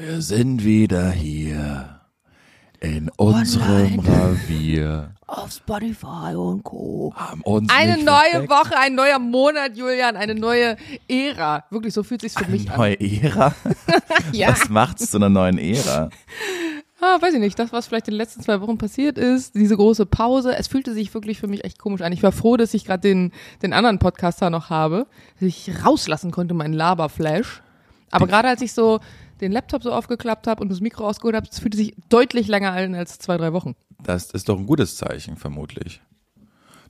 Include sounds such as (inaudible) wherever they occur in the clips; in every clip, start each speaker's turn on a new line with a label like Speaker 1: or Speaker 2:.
Speaker 1: Wir sind wieder hier in unserem
Speaker 2: Online.
Speaker 1: Revier.
Speaker 2: Auf Spotify und Co.
Speaker 1: Haben uns
Speaker 2: Eine
Speaker 1: nicht
Speaker 2: neue
Speaker 1: versteckt.
Speaker 2: Woche, ein neuer Monat, Julian, eine neue Ära. Wirklich, so fühlt sich's für mich an.
Speaker 1: Neue Ära? (laughs)
Speaker 2: Ja.
Speaker 1: Was macht's zu einer neuen Ära?
Speaker 2: Ah, weiß ich nicht, das, was vielleicht in den letzten zwei Wochen passiert ist, diese große Pause, es fühlte sich wirklich für mich echt komisch an. Ich war froh, dass ich gerade den, den anderen Podcaster noch habe, dass ich rauslassen konnte, meinen Laberflash. Aber gerade als ich so den Laptop so aufgeklappt habe und das Mikro ausgeholt habe, es fühlte sich deutlich länger an als zwei, drei Wochen.
Speaker 1: Das ist doch ein gutes Zeichen, vermutlich.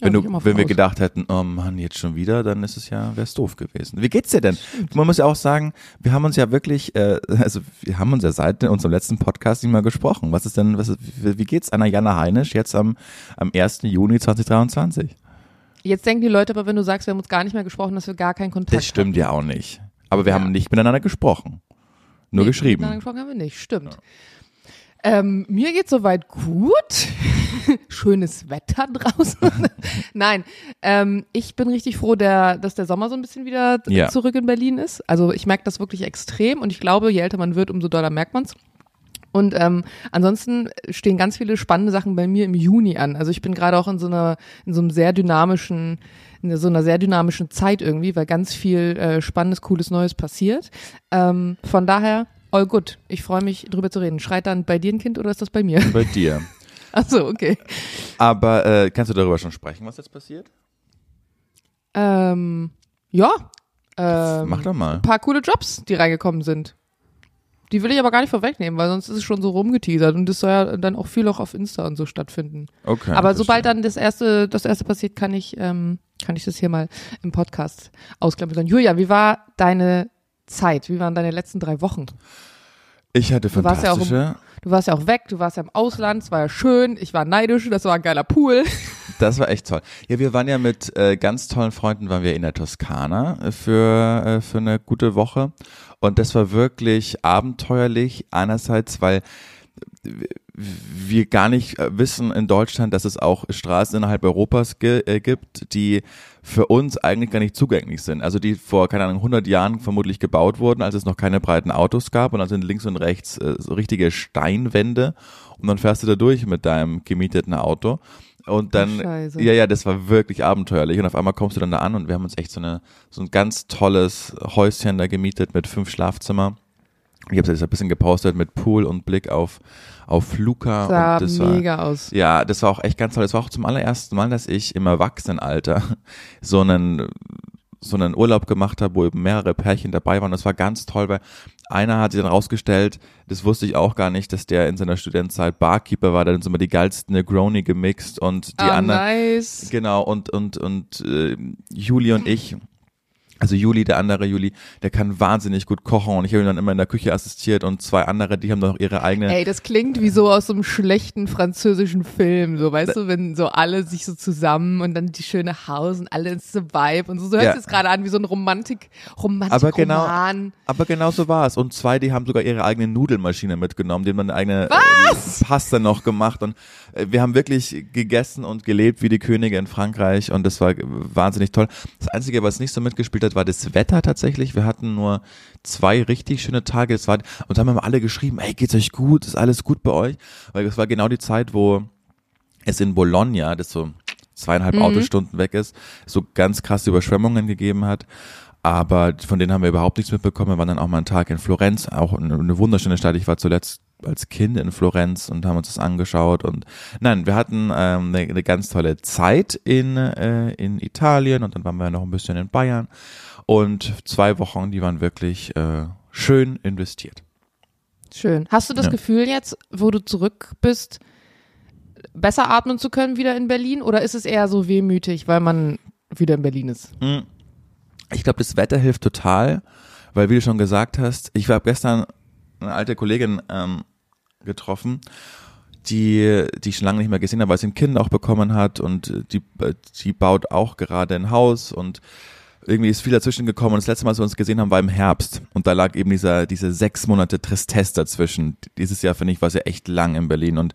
Speaker 2: Ja,
Speaker 1: Wenn,
Speaker 2: ich
Speaker 1: du, wenn wir gedacht hätten, oh Mann, jetzt schon wieder, dann ist es ja, wär's doof gewesen. Wie geht's dir denn? Man muss ja auch sagen, wir haben uns ja wirklich, äh, (laughs) also wir haben uns ja seit unserem letzten Podcast nicht mal gesprochen. Was ist denn, was ist, wie geht's einer Jana Heinisch jetzt am, am 1. Juni 2023?
Speaker 2: Jetzt denken die Leute aber, wenn du sagst, wir haben uns gar nicht mehr gesprochen, dass wir gar keinen Kontakt
Speaker 1: Das stimmt ja auch nicht. Aber wir
Speaker 2: Ja.
Speaker 1: haben nicht miteinander gesprochen. Nur
Speaker 2: Nee,
Speaker 1: geschrieben.
Speaker 2: miteinander gesprochen haben wir nicht, stimmt. Ähm, mir geht soweit gut. (laughs) Schönes Wetter draußen. (laughs) Nein, ähm, ich bin richtig froh, der, dass der Sommer so ein bisschen wieder
Speaker 1: Ja.
Speaker 2: zurück in Berlin ist. Also ich merke das wirklich extrem und ich glaube, je älter man wird, umso doller merkt man's. Und ähm, ansonsten stehen ganz viele spannende Sachen bei mir im Juni an. Also ich bin gerade auch in so einer, in so einem sehr dynamischen, in so einer sehr dynamischen Zeit irgendwie, weil ganz viel äh, Spannendes, Cooles, Neues passiert. Ähm, von daher, all good. Ich freue mich, drüber zu reden. Schreit dann bei dir ein Kind oder ist das bei mir?
Speaker 1: Bei dir. (laughs)
Speaker 2: Ach so, okay.
Speaker 1: Aber äh, kannst du darüber schon sprechen, was jetzt passiert?
Speaker 2: Ähm, ja. Ähm,
Speaker 1: Mach doch mal.
Speaker 2: ein paar coole Jobs, die reingekommen sind. Die will ich aber gar nicht vorwegnehmen, weil sonst ist es schon so rumgeteasert und das soll ja dann auch viel auch auf Insta und so stattfinden.
Speaker 1: Okay.
Speaker 2: aber sobald
Speaker 1: verstehe.
Speaker 2: dann das erste, das erste passiert, kann ich, ähm, kann ich das hier mal im Podcast ausklammern. Julia, wie war deine Zeit? Wie waren deine letzten drei Wochen?
Speaker 1: Ich hatte
Speaker 2: Du warst ja auch im-
Speaker 1: fantastische.
Speaker 2: Du warst ja auch weg, du warst ja im Ausland, es war ja schön, ich war neidisch, das war ein geiler Pool. (laughs)
Speaker 1: Das war echt toll. Ja, wir waren ja mit äh, ganz tollen Freunden, waren wir in der Toskana äh, für, äh, für eine gute Woche. Und das war wirklich abenteuerlich. Einerseits, weil wir gar nicht äh, wissen in Deutschland, dass es auch Straßen innerhalb Europas ge äh, gibt, die für uns eigentlich gar nicht zugänglich sind. Also die vor, keine Ahnung, 100 Jahren vermutlich gebaut wurden, als es noch keine breiten Autos gab und dann sind links und rechts äh, so richtige Steinwände und dann fährst du da durch mit deinem gemieteten Auto und dann,
Speaker 2: Scheiße.
Speaker 1: ja, ja, das war wirklich abenteuerlich und auf einmal kommst du dann da an und wir haben uns echt so eine, so ein ganz tolles Häuschen da gemietet mit fünf Schlafzimmer. Ich habe es jetzt ein bisschen gepostet mit Pool und Blick auf, auf Luca.
Speaker 2: Sah
Speaker 1: und das war,
Speaker 2: mega aus.
Speaker 1: ja, das war auch echt ganz toll. Das war auch zum allerersten Mal, dass ich im Erwachsenenalter (laughs) so einen so einen Urlaub gemacht habe, wo eben mehrere Pärchen dabei waren. Das war ganz toll, weil einer hat sich dann rausgestellt, das wusste ich auch gar nicht, dass der in seiner Studentenzeit Barkeeper war, der hat uns immer die geilsten Negroni gemixt und die
Speaker 2: ah,
Speaker 1: anderen
Speaker 2: nice.
Speaker 1: Genau, und, und, und äh, Juli und ich, also Juli, der andere Juli, der kann wahnsinnig gut kochen und ich habe ihm dann immer in der Küche assistiert und zwei andere, die haben noch ihre eigene.
Speaker 2: Ey, das klingt wie so aus so einem schlechten französischen Film, so weißt du, wenn so alle sich so zusammen und dann die schöne Haus und alle ins Vibe und so. So hört
Speaker 1: Ja.
Speaker 2: es gerade an wie so ein Romantik, Romantik
Speaker 1: Aber genau-
Speaker 2: Roman.
Speaker 1: Aber genau so war es. Und zwei, die haben sogar ihre eigene Nudelmaschine mitgenommen, die haben dann eine äh, Pasta noch gemacht. Und wir haben wirklich gegessen und gelebt wie die Könige in Frankreich. Und das war wahnsinnig toll. Das Einzige, was nicht so mitgespielt hat, war das Wetter tatsächlich. Wir hatten nur zwei richtig schöne Tage. Es war, und dann haben wir alle geschrieben, ey, geht's euch gut? Ist alles gut bei euch? Weil es war genau die Zeit, wo es in Bologna, das so zweieinhalb Autostunden weg ist, so ganz krasse Überschwemmungen gegeben hat. Aber von denen haben wir überhaupt nichts mitbekommen. Wir waren dann auch mal einen Tag in Florenz, auch eine, eine wunderschöne Stadt. Ich war zuletzt als Kind in Florenz und haben uns das angeschaut. Und nein, wir hatten ähm, eine, eine ganz tolle Zeit in, äh, in Italien und dann waren wir noch ein bisschen in Bayern. Und zwei Wochen, die waren wirklich äh, schön investiert.
Speaker 2: Schön. Hast du das
Speaker 1: Ja.
Speaker 2: Gefühl jetzt, wo du zurück bist, besser atmen zu können wieder in Berlin? Oder ist es eher so wehmütig, weil man wieder in Berlin ist?
Speaker 1: Ich glaube, das Wetter hilft total, weil wie du schon gesagt hast, ich habe gestern eine alte Kollegin ähm, getroffen, die, die ich schon lange nicht mehr gesehen habe, weil sie ein Kind auch bekommen hat und die, die baut auch gerade ein Haus und irgendwie ist viel dazwischen gekommen und das letzte Mal, als wir uns gesehen haben, war im Herbst. Und da lag eben dieser, diese sechs Monate Tristesse dazwischen. Dieses Jahr, finde ich, war ja echt lang in Berlin. Und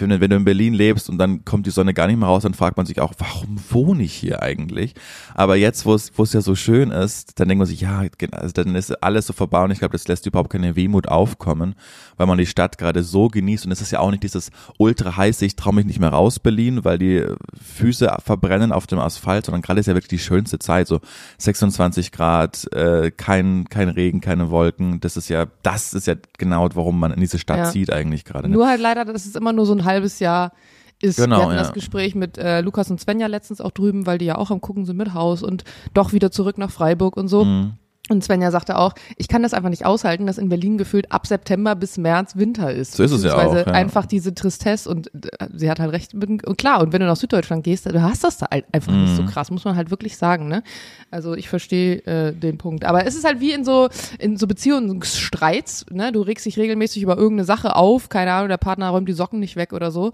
Speaker 1: wenn du in Berlin lebst und dann kommt die Sonne gar nicht mehr raus, dann fragt man sich auch, warum wohne ich hier eigentlich? Aber jetzt, wo es, wo es ja so schön ist, dann denkt man sich, ja, also dann ist alles so vorbei und ich glaube, das lässt überhaupt keine Wehmut aufkommen, weil man die Stadt gerade so genießt und es ist ja auch nicht dieses ultra heiße, ich traue mich nicht mehr raus Berlin, weil die Füße verbrennen auf dem Asphalt, sondern gerade ist ja wirklich die schönste Zeit, so 26 Grad, äh, kein, kein Regen, keine Wolken, das ist ja, das ist ja genau, warum man in diese Stadt ja. zieht eigentlich gerade.
Speaker 2: Ne? Nur halt leider, das ist immer nur so ein halbes Jahr ist. Genau, wir hatten ja. das Gespräch mit äh, Lukas und Svenja letztens auch drüben, weil die ja auch am gucken sind mit Haus und doch wieder zurück nach Freiburg und so. Mhm. Und Svenja sagte auch, ich kann das einfach nicht aushalten, dass in Berlin gefühlt ab September bis März Winter ist.
Speaker 1: So ist es ja auch. Ja.
Speaker 2: Einfach diese Tristesse und äh, sie hat halt recht. Und klar, und wenn du nach Süddeutschland gehst, du hast das da halt einfach mm. nicht so mhm. krass, muss man halt wirklich sagen. Ne? Also ich verstehe äh, den Punkt. Aber es ist halt wie in so in so Beziehungsstreits. Ne? Du regst dich regelmäßig über irgendeine Sache auf, keine Ahnung, der Partner räumt die Socken nicht weg oder so.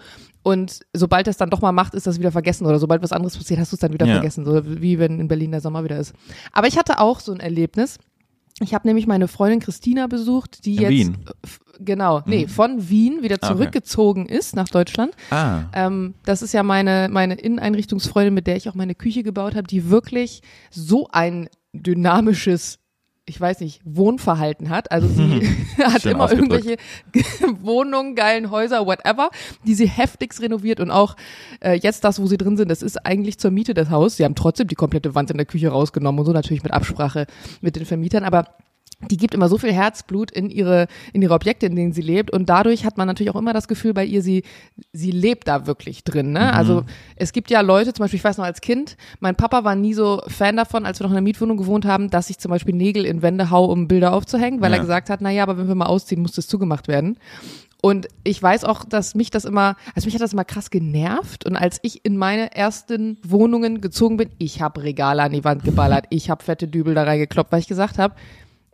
Speaker 2: Und sobald es dann doch mal macht, ist das wieder vergessen. Oder sobald was anderes passiert, hast du es dann wieder ja. vergessen. So wie wenn in Berlin der Sommer wieder ist. Aber ich hatte auch so ein Erlebnis. Ich habe nämlich meine Freundin Christina besucht, die
Speaker 1: in
Speaker 2: jetzt
Speaker 1: Wien.
Speaker 2: genau, nee, mhm. von Wien wieder zurückgezogen okay. ist nach Deutschland.
Speaker 1: Ah.
Speaker 2: Ähm, das ist ja meine meine Inneneinrichtungsfreundin, mit der ich auch meine Küche gebaut habe, die wirklich so ein dynamisches ich weiß nicht, Wohnverhalten hat. Also sie (laughs) hat Schön immer irgendwelche (laughs) Wohnungen, geilen Häuser, whatever, die sie heftigst renoviert und auch äh, jetzt das, wo sie drin sind, das ist eigentlich zur Miete das Haus. Sie haben trotzdem die komplette Wand in der Küche rausgenommen und so natürlich mit Absprache mit den Vermietern, aber die gibt immer so viel Herzblut in ihre in ihre Objekte, in denen sie lebt und dadurch hat man natürlich auch immer das Gefühl bei ihr, sie sie lebt da wirklich drin. Ne? Mhm. Also es gibt ja Leute, zum Beispiel ich weiß noch als Kind, mein Papa war nie so Fan davon, als wir noch in der Mietwohnung gewohnt haben, dass ich zum Beispiel Nägel in Wände hau, um Bilder aufzuhängen, weil ja. er gesagt hat, na ja, aber wenn wir mal ausziehen, muss das zugemacht werden. Und ich weiß auch, dass mich das immer, also mich hat das immer krass genervt. Und als ich in meine ersten Wohnungen gezogen bin, ich habe Regale an die Wand geballert, ich habe fette Dübel da reingekloppt, weil ich gesagt habe,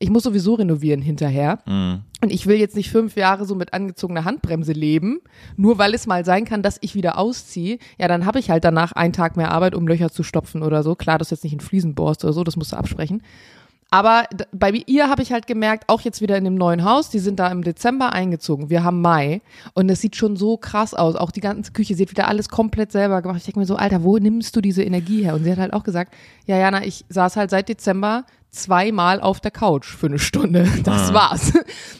Speaker 2: ich muss sowieso renovieren hinterher. Mhm. Und ich will jetzt nicht fünf Jahre so mit angezogener Handbremse leben, nur weil es mal sein kann, dass ich wieder ausziehe. Ja, dann habe ich halt danach einen Tag mehr Arbeit, um Löcher zu stopfen oder so. Klar, das jetzt nicht in Fliesen bohrst oder so, das musst du absprechen. Aber bei ihr habe ich halt gemerkt, auch jetzt wieder in dem neuen Haus, die sind da im Dezember eingezogen. Wir haben Mai und es sieht schon so krass aus. Auch die ganze Küche, sie hat wieder alles komplett selber gemacht. Ich denke mir so, Alter, wo nimmst du diese Energie her? Und sie hat halt auch gesagt, ja, Jana, ich saß halt seit Dezember zweimal auf der Couch für eine Stunde. (laughs) Das ah. war's.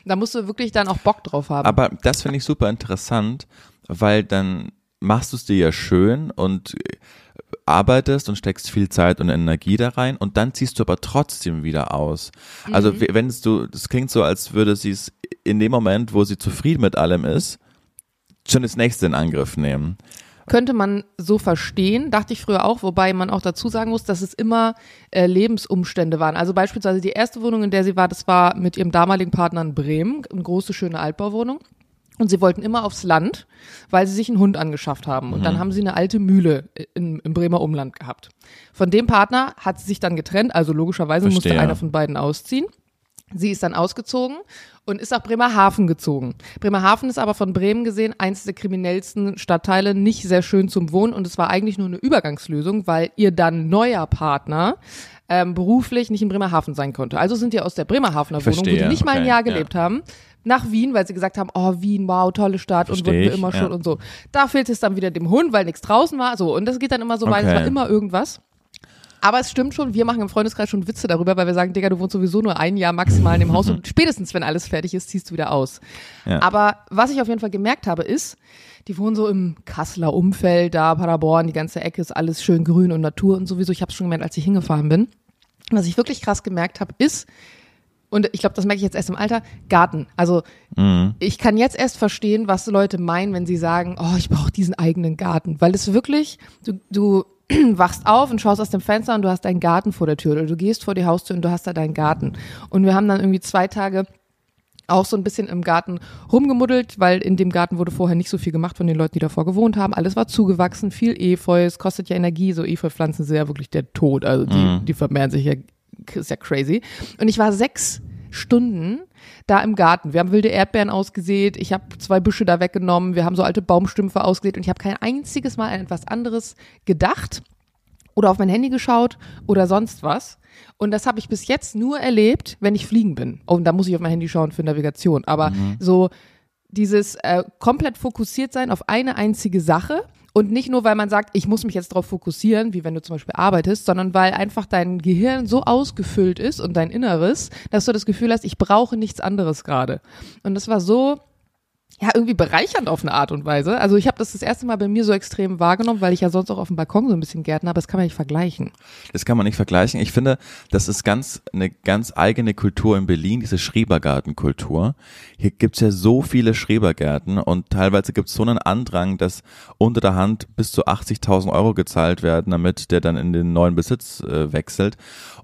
Speaker 2: Da musst du wirklich dann auch Bock drauf haben.
Speaker 1: Aber das finde ich super interessant, weil dann machst du es dir ja schön und arbeitest und steckst viel Zeit und Energie da rein und dann ziehst du aber trotzdem wieder aus. Also mhm. wenn du, das klingt so, als würde sie es in dem Moment, wo sie zufrieden mit allem ist, schon das nächste in Angriff nehmen.
Speaker 2: Könnte man so verstehen, dachte ich früher auch, wobei man auch dazu sagen muss, dass es immer äh, Lebensumstände waren. Also beispielsweise die erste Wohnung, in der sie war, das war mit ihrem damaligen Partner in Bremen, eine große, schöne Altbauwohnung. Und sie wollten immer aufs Land, weil sie sich einen Hund angeschafft haben. Und mhm. dann haben sie eine alte Mühle in, im Bremer Umland gehabt. Von dem Partner hat sie sich dann getrennt, also logischerweise Verstehe. musste einer von beiden ausziehen. Sie ist dann ausgezogen und ist nach Bremerhaven gezogen. Bremerhaven ist aber von Bremen gesehen eins der kriminellsten Stadtteile, nicht sehr schön zum Wohnen und es war eigentlich nur eine Übergangslösung, weil ihr dann neuer Partner ähm, beruflich nicht in Bremerhaven sein konnte. Also sind die aus der Bremerhavener Wohnung, wo die nicht mal ein Jahr gelebt ja. haben, nach Wien, weil sie gesagt haben, oh Wien, wow, tolle Stadt Versteh und wurden wir immer schon und so. Da fehlt es dann wieder dem Hund, weil nichts draußen war. So und das geht dann immer so okay. weiter. Es war immer irgendwas. Aber es stimmt schon, wir machen im Freundeskreis schon Witze darüber, weil wir sagen, Digga, du wohnst sowieso nur ein Jahr maximal in dem Haus (laughs) und spätestens, wenn alles fertig ist, ziehst du wieder aus. Ja. Aber was ich auf jeden Fall gemerkt habe, ist, die wohnen so im Kasseler Umfeld, da Paderborn, die ganze Ecke ist alles schön grün und Natur und sowieso. Ich habe es schon gemerkt, als ich hingefahren bin. Was ich wirklich krass gemerkt habe, ist, und ich glaube, das merke ich jetzt erst im Alter, Garten. Also mhm. ich kann jetzt erst verstehen, was Leute meinen, wenn sie sagen, oh, ich brauche diesen eigenen Garten. Weil es wirklich, du, du (clears throat) wachst auf und schaust aus dem Fenster und du hast deinen Garten vor der Tür oder du gehst vor die Haustür und du hast da deinen Garten. Und wir haben dann irgendwie zwei Tage auch so ein bisschen im Garten rumgemuddelt, weil in dem Garten wurde vorher nicht so viel gemacht von den Leuten, die davor gewohnt haben. Alles war zugewachsen, viel Efeu, es kostet ja Energie, so Efeu-Pflanzen sind ja wirklich der Tod, also die, mhm. die vermehren sich ja, ist ja crazy. Und ich war sechs Stunden da im Garten. Wir haben wilde Erdbeeren ausgesät, ich habe zwei Büsche da weggenommen, wir haben so alte Baumstümpfe ausgesät und ich habe kein einziges Mal an etwas anderes gedacht oder auf mein Handy geschaut oder sonst was. Und das habe ich bis jetzt nur erlebt, wenn ich fliegen bin. Oh, und da muss ich auf mein Handy schauen für Navigation. Aber mhm. so dieses äh, komplett fokussiert sein auf eine einzige Sache und nicht nur, weil man sagt, ich muss mich jetzt darauf fokussieren, wie wenn du zum Beispiel arbeitest, sondern weil einfach dein Gehirn so ausgefüllt ist und dein Inneres, dass du das Gefühl hast, ich brauche nichts anderes gerade. Und das war so ja, irgendwie bereichernd auf eine Art und Weise. Also ich habe das das erste Mal bei mir so extrem wahrgenommen, weil ich ja sonst auch auf dem Balkon so ein bisschen Gärten habe. Das kann man nicht vergleichen.
Speaker 1: Das kann man nicht vergleichen. Ich finde, das ist ganz eine ganz eigene Kultur in Berlin, diese Schrebergartenkultur. Hier gibt's ja so viele Schrebergärten und teilweise gibt's so einen Andrang, dass unter der Hand bis zu 80.000 Euro gezahlt werden, damit der dann in den neuen Besitz äh, wechselt.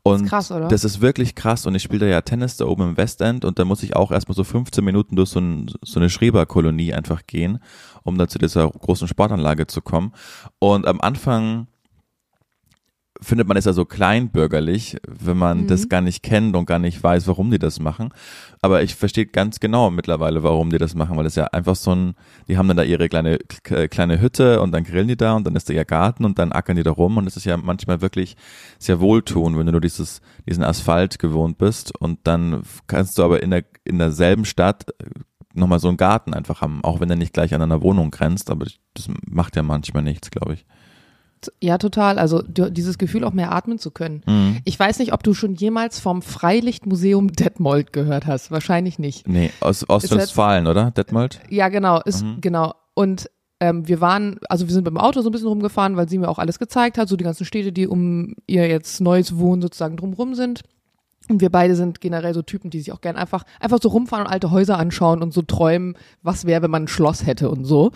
Speaker 1: Und das ist, krass, oder? das ist wirklich krass. Und ich spiele da ja Tennis da oben im Westend und da muss ich auch erstmal so 15 Minuten durch so, ein, so eine Schreberkolonie einfach gehen, um da zu dieser großen Sportanlage zu kommen. Und am Anfang findet man es ja so kleinbürgerlich, wenn man mhm. das gar nicht kennt und gar nicht weiß, warum die das machen. Aber ich verstehe ganz genau mittlerweile, warum die das machen, weil es ja einfach so ein, die haben dann da ihre kleine, kleine Hütte und dann grillen die da und dann ist da ihr Garten und dann ackern die da rum und es ist ja manchmal wirklich sehr wohltun, wenn du nur dieses, diesen Asphalt gewohnt bist und dann kannst du aber in der, in derselben Stadt nochmal so einen Garten einfach haben, auch wenn er nicht gleich an einer Wohnung grenzt, aber das macht ja manchmal nichts, glaube ich.
Speaker 2: Ja, total. Also dieses Gefühl, auch mehr atmen zu können. Mhm. Ich weiß nicht, ob du schon jemals vom Freilichtmuseum Detmold gehört hast. Wahrscheinlich nicht.
Speaker 1: Nee, aus Ostwestfalen, oder? Detmold?
Speaker 2: Ja, genau. Ist, mhm. Genau. Und ähm, wir waren, also wir sind beim Auto so ein bisschen rumgefahren, weil sie mir auch alles gezeigt hat, so die ganzen Städte, die um ihr jetzt neues Wohnen sozusagen drumrum sind. Und wir beide sind generell so Typen, die sich auch gern einfach, einfach so rumfahren und alte Häuser anschauen und so träumen, was wäre, wenn man ein Schloss hätte und so.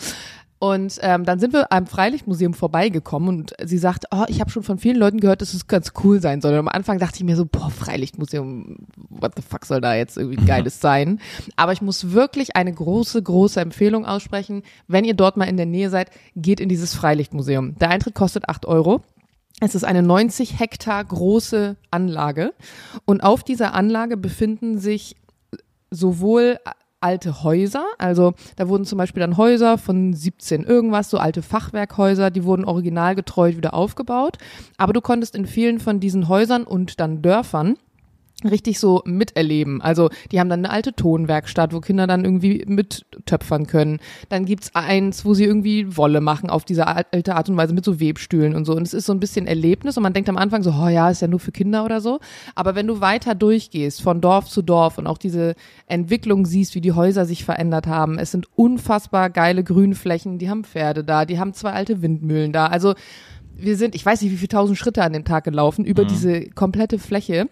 Speaker 2: Und ähm, dann sind wir am Freilichtmuseum vorbeigekommen und sie sagt, oh, ich habe schon von vielen Leuten gehört, dass es ganz cool sein soll. Und am Anfang dachte ich mir so, boah, Freilichtmuseum, what the fuck soll da jetzt irgendwie (laughs) Geiles sein? Aber ich muss wirklich eine große, große Empfehlung aussprechen. Wenn ihr dort mal in der Nähe seid, geht in dieses Freilichtmuseum. Der Eintritt kostet acht Euro. Es ist eine 90 Hektar große Anlage und auf dieser Anlage befinden sich sowohl alte Häuser. Also da wurden zum Beispiel dann Häuser von 17 irgendwas, so alte Fachwerkhäuser, die wurden originalgetreu wieder aufgebaut. Aber du konntest in vielen von diesen Häusern und dann Dörfern richtig so miterleben. Also die haben dann eine alte Tonwerkstatt, wo Kinder dann irgendwie mittöpfern können. Dann gibt's eins, wo sie irgendwie Wolle machen auf diese alte Art und Weise mit so Webstühlen und so. Und es ist so ein bisschen Erlebnis und man denkt am Anfang so, oh ja, ist ja nur für Kinder oder so. Aber wenn du weiter durchgehst, von Dorf zu Dorf und auch diese Entwicklung siehst, wie die Häuser sich verändert haben, es sind unfassbar geile Grünflächen, die haben Pferde da, die haben zwei alte Windmühlen da. Also wir sind, ich weiß nicht, wie viele tausend Schritte an dem Tag gelaufen über mhm. diese komplette Fläche.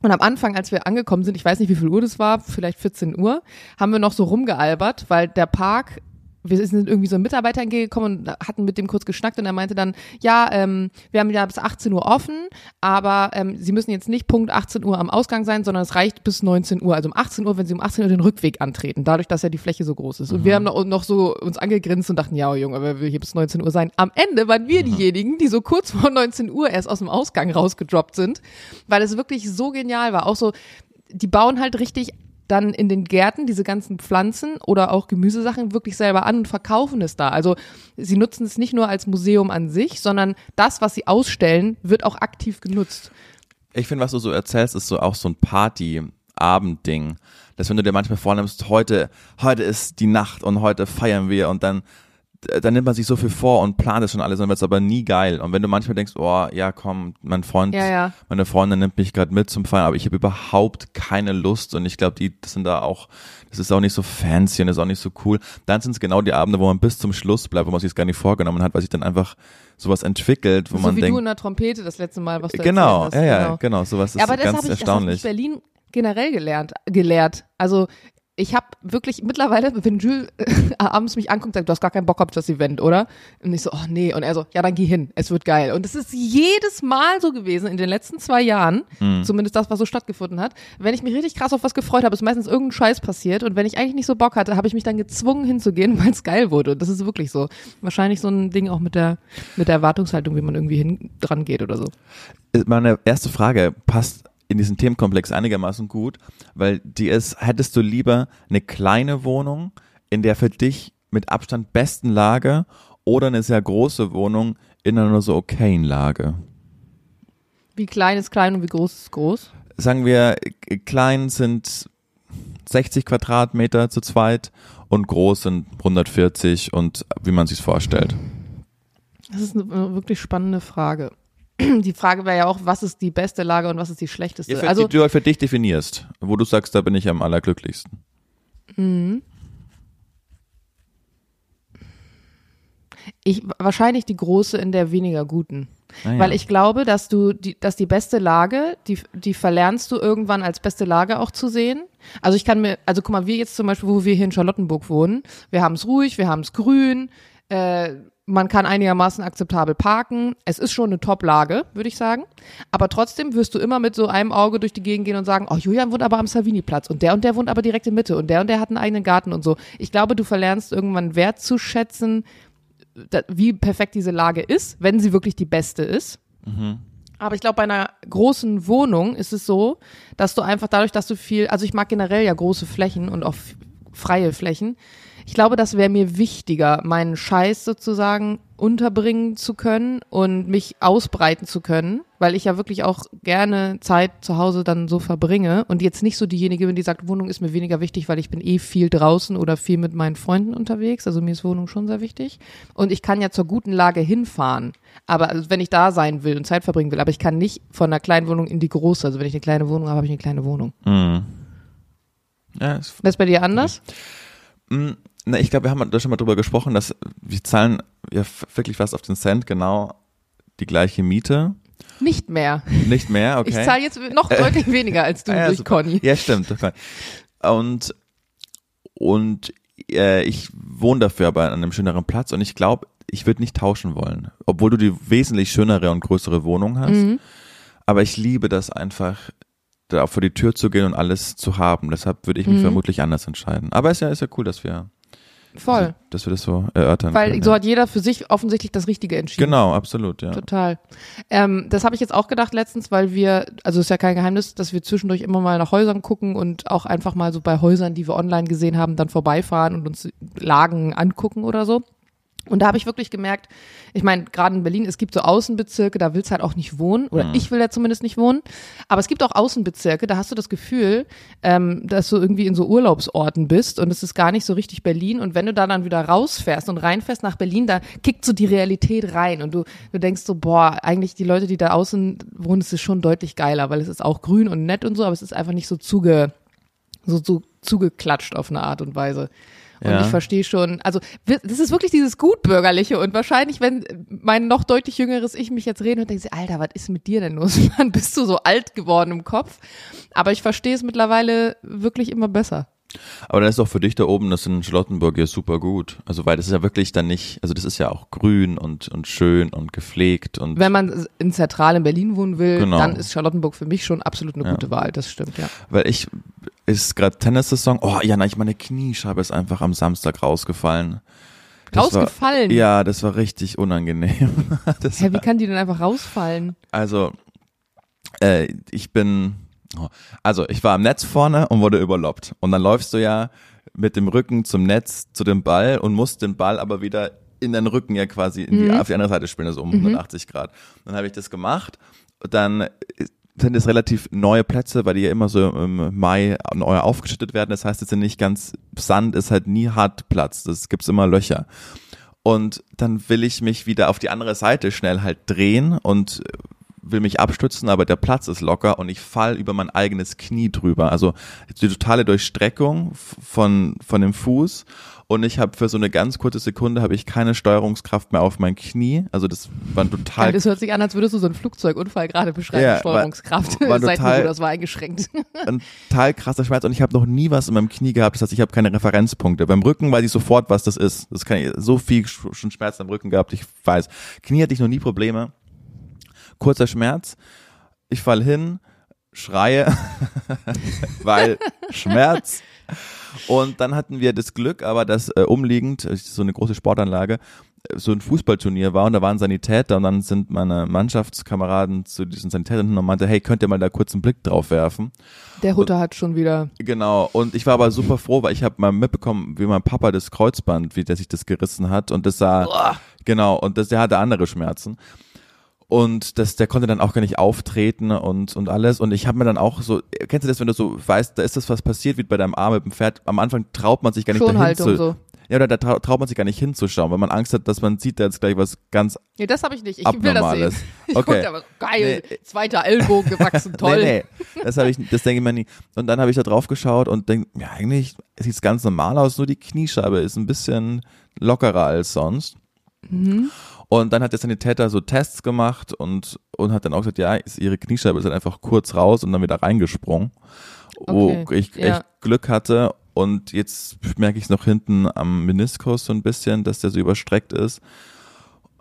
Speaker 2: Und am Anfang, als wir angekommen sind, ich weiß nicht, wie viel Uhr das war, vielleicht 14 Uhr, haben wir noch so rumgealbert, weil der Park wir sind irgendwie so ein Mitarbeiter entgegengekommen und hatten mit dem kurz geschnackt und er meinte dann, ja, ähm, wir haben ja bis 18 Uhr offen, aber ähm, Sie müssen jetzt nicht Punkt 18 Uhr am Ausgang sein, sondern es reicht bis 19 Uhr. Also um 18 Uhr, wenn Sie um 18 Uhr den Rückweg antreten, dadurch, dass ja die Fläche so groß ist. Und mhm. wir haben noch, noch, so uns angegrinst und dachten, ja, oh Junge, wer will hier bis 19 Uhr sein? Am Ende waren wir mhm. diejenigen, die so kurz vor 19 Uhr erst aus dem Ausgang rausgedroppt sind, weil es wirklich so genial war. Auch so, die bauen halt richtig dann in den Gärten diese ganzen Pflanzen oder auch Gemüsesachen wirklich selber an und verkaufen es da. Also sie nutzen es nicht nur als Museum an sich, sondern das, was sie ausstellen, wird auch aktiv genutzt.
Speaker 1: Ich finde, was du so erzählst, ist so auch so ein Party-Abendding. Dass wenn du dir manchmal vornimmst, heute, heute ist die Nacht und heute feiern wir und dann dann nimmt man sich so viel vor und plant es schon alles, dann wird es aber nie geil. Und wenn du manchmal denkst, oh, ja, komm, mein Freund, ja, ja. meine Freundin nimmt mich gerade mit zum Feiern, aber ich habe überhaupt keine Lust und ich glaube, die das sind da auch, das ist auch nicht so fancy und ist auch nicht so cool. Dann sind es genau die Abende, wo man bis zum Schluss bleibt, wo man sich gar nicht vorgenommen hat, weil sich dann einfach sowas entwickelt, wo
Speaker 2: so
Speaker 1: man
Speaker 2: wie
Speaker 1: denkt.
Speaker 2: du in der Trompete das letzte Mal, was du
Speaker 1: Genau, hast, ja, ja, genau, genau sowas ist ja, aber das ganz ich, erstaunlich.
Speaker 2: Das ich Berlin generell gelernt, gelehrt. Also ich habe wirklich mittlerweile, wenn Jules äh, abends mich anguckt, sagt, du hast gar keinen Bock auf das Event, oder? Und ich so, oh nee. Und er so, ja, dann geh hin, es wird geil. Und es ist jedes Mal so gewesen in den letzten zwei Jahren, mhm. zumindest das, was so stattgefunden hat. Wenn ich mich richtig krass auf was gefreut habe, ist meistens irgendein Scheiß passiert. Und wenn ich eigentlich nicht so Bock hatte, habe ich mich dann gezwungen hinzugehen, (laughs) weil es geil wurde. Und das ist wirklich so. Wahrscheinlich so ein Ding auch mit der, mit der Erwartungshaltung, wie man irgendwie hin dran geht oder so.
Speaker 1: Meine erste Frage passt in diesen Themenkomplex einigermaßen gut, weil die ist, hättest du lieber eine kleine Wohnung in der für dich mit Abstand besten Lage oder eine sehr große Wohnung in einer nur so okayen Lage?
Speaker 2: Wie klein ist klein und wie groß ist groß?
Speaker 1: Sagen wir, äh, klein sind 60 Quadratmeter zu zweit und groß sind 140 und wie man sich vorstellt.
Speaker 2: Das ist eine wirklich spannende Frage. (clears throat) Die Frage wäre ja auch, was ist die beste Lage und was ist die schlechteste?
Speaker 1: Für,
Speaker 2: also,
Speaker 1: die du halt für dich definierst, wo du sagst, da bin ich am allerglücklichsten.
Speaker 2: Mhm. Ich, wahrscheinlich die große in der weniger guten.
Speaker 1: Ah, ja.
Speaker 2: Weil ich glaube, dass du die, dass die beste Lage, die, die verlernst du irgendwann als beste Lage auch zu sehen. Also ich kann mir, also guck mal, wir jetzt zum Beispiel, wo wir hier in Charlottenburg wohnen, wir haben es ruhig, wir haben es grün, äh, man kann einigermaßen akzeptabel parken. Es ist schon eine Top-Lage, würde ich sagen. Aber trotzdem wirst du immer mit so einem Auge durch die Gegend gehen und sagen, oh, Julian wohnt aber am Savini-Platz und der und der wohnt aber direkt in Mitte und der und der hat einen eigenen Garten und so. Ich glaube, du verlernst irgendwann wertzuschätzen, wie perfekt diese Lage ist, wenn sie wirklich die beste ist. Aber ich glaube, bei einer großen Wohnung ist es so, dass du einfach dadurch, dass du viel, also ich mag generell ja große Flächen und auch freie Flächen. Ich glaube, das wäre mir wichtiger, meinen Scheiß sozusagen unterbringen zu können und mich ausbreiten zu können, weil ich ja wirklich auch gerne Zeit zu Hause dann so verbringe und jetzt nicht so diejenige bin, die sagt, Wohnung ist mir weniger wichtig, weil ich bin eh viel draußen oder viel mit meinen Freunden unterwegs. Also mir ist Wohnung schon sehr wichtig. Und ich kann ja zur guten Lage hinfahren. Aber also wenn ich da sein will und Zeit verbringen will, aber ich kann nicht von einer kleinen Wohnung in die große. Also wenn ich eine kleine Wohnung habe, habe ich eine kleine Wohnung.
Speaker 1: Mhm. Ja, ist
Speaker 2: Das ist bei dir anders?
Speaker 1: Mm, Na, ich glaube, wir haben da schon mal drüber gesprochen, dass wir zahlen ja wirklich fast auf den Cent genau die gleiche Miete.
Speaker 2: Nicht mehr.
Speaker 1: Nicht mehr, okay.
Speaker 2: Ich zahle jetzt noch deutlich (laughs) weniger als du
Speaker 1: Ah ja,
Speaker 2: durch
Speaker 1: super.
Speaker 2: Conny.
Speaker 1: Ja, stimmt. Und, und äh, ich wohne dafür aber an einem schöneren Platz und ich glaube, ich würde nicht tauschen wollen. Obwohl du die wesentlich schönere und größere Wohnung hast.
Speaker 2: Mhm.
Speaker 1: Aber ich liebe das einfach, da vor die Tür zu gehen und alles zu haben. Deshalb würde ich mich
Speaker 2: Mhm.
Speaker 1: vermutlich anders entscheiden. Aber es ist ja, ist ja cool, dass wir,
Speaker 2: Voll.
Speaker 1: dass wir das so erörtern
Speaker 2: Weil
Speaker 1: können.
Speaker 2: so
Speaker 1: ja.
Speaker 2: hat jeder für sich offensichtlich das Richtige entschieden.
Speaker 1: Genau, absolut, ja.
Speaker 2: Total. Ähm, das habe ich jetzt auch gedacht letztens, weil wir, also ist ja kein Geheimnis, dass wir zwischendurch immer mal nach Häusern gucken und auch einfach mal so bei Häusern, die wir online gesehen haben, dann vorbeifahren und uns Lagen angucken oder so. Und da habe ich wirklich gemerkt, ich meine, gerade in Berlin, es gibt so Außenbezirke, da willst du halt auch nicht wohnen, oder ich will ja zumindest nicht wohnen. Aber es gibt auch Außenbezirke, da hast du das Gefühl, ähm, dass du irgendwie in so Urlaubsorten bist und es ist gar nicht so richtig Berlin. Und wenn du da dann wieder rausfährst und reinfährst nach Berlin, da kickt so die Realität rein und du, du denkst so, boah, eigentlich die Leute, die da außen wohnen, es ist schon deutlich geiler, weil es ist auch grün und nett und so, aber es ist einfach nicht so zuge, so, so zugeklatscht auf eine Art und Weise. Und
Speaker 1: Ja.
Speaker 2: ich verstehe schon, also das ist wirklich dieses Gutbürgerliche und wahrscheinlich, wenn mein noch deutlich jüngeres Ich mich jetzt reden und denke, Alter, was ist mit dir denn los? (laughs) Mann, bist du so alt geworden im Kopf? Aber ich verstehe es mittlerweile wirklich immer besser.
Speaker 1: Aber dann ist doch für dich da oben das in Charlottenburg ja super gut. Also weil das ist ja wirklich dann nicht, also das ist ja auch grün und, und schön und gepflegt und
Speaker 2: Wenn man in zentral in Berlin wohnen will,
Speaker 1: Genau.
Speaker 2: dann ist Charlottenburg für mich schon absolut eine
Speaker 1: Ja.
Speaker 2: gute Wahl. Das stimmt, ja.
Speaker 1: weil ich ist gerade Tennissaison. Oh ja, nein, meine Kniescheibe ist einfach am Samstag rausgefallen. Das
Speaker 2: Rausgefallen?
Speaker 1: War, ja, das war richtig unangenehm. (laughs)
Speaker 2: Hä, wie
Speaker 1: war,
Speaker 2: kann die denn einfach rausfallen?
Speaker 1: also äh, ich bin, also ich war am Netz vorne und wurde überloppt. Und dann läufst du ja mit dem Rücken zum Netz zu dem Ball und musst den Ball aber wieder in den Rücken ja quasi in die, auf die andere Seite spielen, also um 180 Grad. Dann habe ich das gemacht. Dann sind es relativ neue Plätze, weil die ja immer so im Mai neu aufgeschüttet werden. Das heißt, es sind nicht ganz, Sand ist halt nie Hartplatz. Das gibt's immer Löcher. Und dann will ich mich wieder auf die andere Seite schnell halt drehen und will mich abstützen, aber der Platz ist locker und ich fall über mein eigenes Knie drüber. Also die totale Durchstreckung von, von dem Fuß und ich habe für so eine ganz kurze Sekunde habe ich keine Steuerungskraft mehr auf mein Knie. Also das war total
Speaker 2: Ja, das hört sich an, als würdest du so einen Flugzeugunfall gerade beschreiben,
Speaker 1: Ja, war-
Speaker 2: Steuerungskraft.
Speaker 1: war (laughs)
Speaker 2: Seit
Speaker 1: total-
Speaker 2: das war eingeschränkt. (laughs)
Speaker 1: ein total krasser Schmerz und ich habe noch nie was in meinem Knie gehabt. Das heißt, ich habe keine Referenzpunkte. Beim Rücken weiß ich sofort, was das ist. Das kann ich, so viel sch- schon Schmerz am Rücken gehabt, ich weiß. Knie hatte ich noch nie Probleme. Kurzer Schmerz. Ich fall hin, schreie, (laughs) weil Schmerz. Und dann hatten wir das Glück, aber dass äh, umliegend, äh, so eine große Sportanlage, äh, so ein Fußballturnier war und da waren Sanitäter und dann sind meine Mannschaftskameraden zu diesen Sanitätern und meinte, hey, könnt ihr mal da kurz einen Blick drauf werfen?
Speaker 2: Der Hutter hat schon wieder.
Speaker 1: Genau, und ich war aber super froh, weil ich habe mal mitbekommen, wie mein Papa das Kreuzband, wie der sich das gerissen hat und das sah, genau, und das, der hatte andere Schmerzen. Und das, der konnte dann auch gar nicht auftreten und, und alles. Und ich habe mir dann auch so, kennst du das, wenn du so weißt, da ist das was passiert wie bei deinem Arm mit dem Pferd. Am Anfang traut man sich gar nicht dahin zu,
Speaker 2: so.
Speaker 1: ja, oder da trau- traut man sich gar nicht hinzuschauen, weil man Angst hat, dass man sieht da jetzt gleich was ganz
Speaker 2: Nee, das habe ich nicht. Ich will das sehen. (laughs) Ich
Speaker 1: Okay.
Speaker 2: guck da was, geil,
Speaker 1: Nee.
Speaker 2: zweiter Ellbogen gewachsen, toll. (laughs)
Speaker 1: Nee, nee, das habe ich, das denke ich mir nie. Und dann habe ich da drauf geschaut und denke, ja, eigentlich sieht es ganz normal aus, nur die Kniescheibe ist ein bisschen lockerer als sonst.
Speaker 2: Mhm.
Speaker 1: Und dann hat der Sanitäter so Tests gemacht und, und hat dann auch gesagt, ja, ist ihre Kniescheibe ist halt einfach kurz raus und dann wieder reingesprungen. Wo
Speaker 2: Okay,
Speaker 1: ich
Speaker 2: ja.
Speaker 1: echt Glück hatte. Und jetzt merke ich es noch hinten am Meniskus so ein bisschen, dass der so überstreckt ist.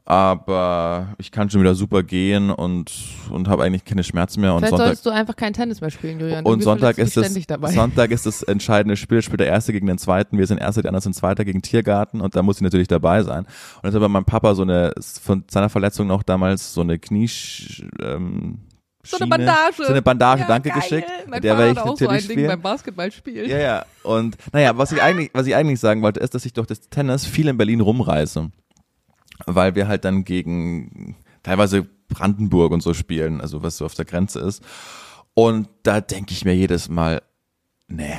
Speaker 1: Aber ich kann schon wieder super gehen und, und habe eigentlich keine Schmerzen mehr. Und
Speaker 2: Vielleicht
Speaker 1: Sonntag,
Speaker 2: solltest du einfach kein Tennis mehr spielen, Julian.
Speaker 1: und
Speaker 2: Irgendwie
Speaker 1: Sonntag ist
Speaker 2: du
Speaker 1: das. Sonntag ist das entscheidende Spiel, spielt der erste gegen den zweiten. Wir sind erster, die anderen sind zweiter gegen Tiergarten und da muss ich natürlich dabei sein. Und jetzt hat aber mein Papa so eine von seiner Verletzung noch damals so eine Knie ähm,
Speaker 2: so eine
Speaker 1: Schiene-
Speaker 2: Bandage.
Speaker 1: so eine Bandage,
Speaker 2: ja,
Speaker 1: danke
Speaker 2: geil.
Speaker 1: geschickt.
Speaker 2: Mein
Speaker 1: der werde ich
Speaker 2: auch so
Speaker 1: natürlich
Speaker 2: ein Ding
Speaker 1: spielen.
Speaker 2: beim Basketballspielen.
Speaker 1: Ja, ja. Und naja, was ich eigentlich, was ich eigentlich sagen wollte, ist, dass ich durch das Tennis viel in Berlin rumreise. Weil wir halt dann gegen teilweise Brandenburg und so spielen, also was so auf der Grenze ist. Und da denke ich mir jedes Mal, nee,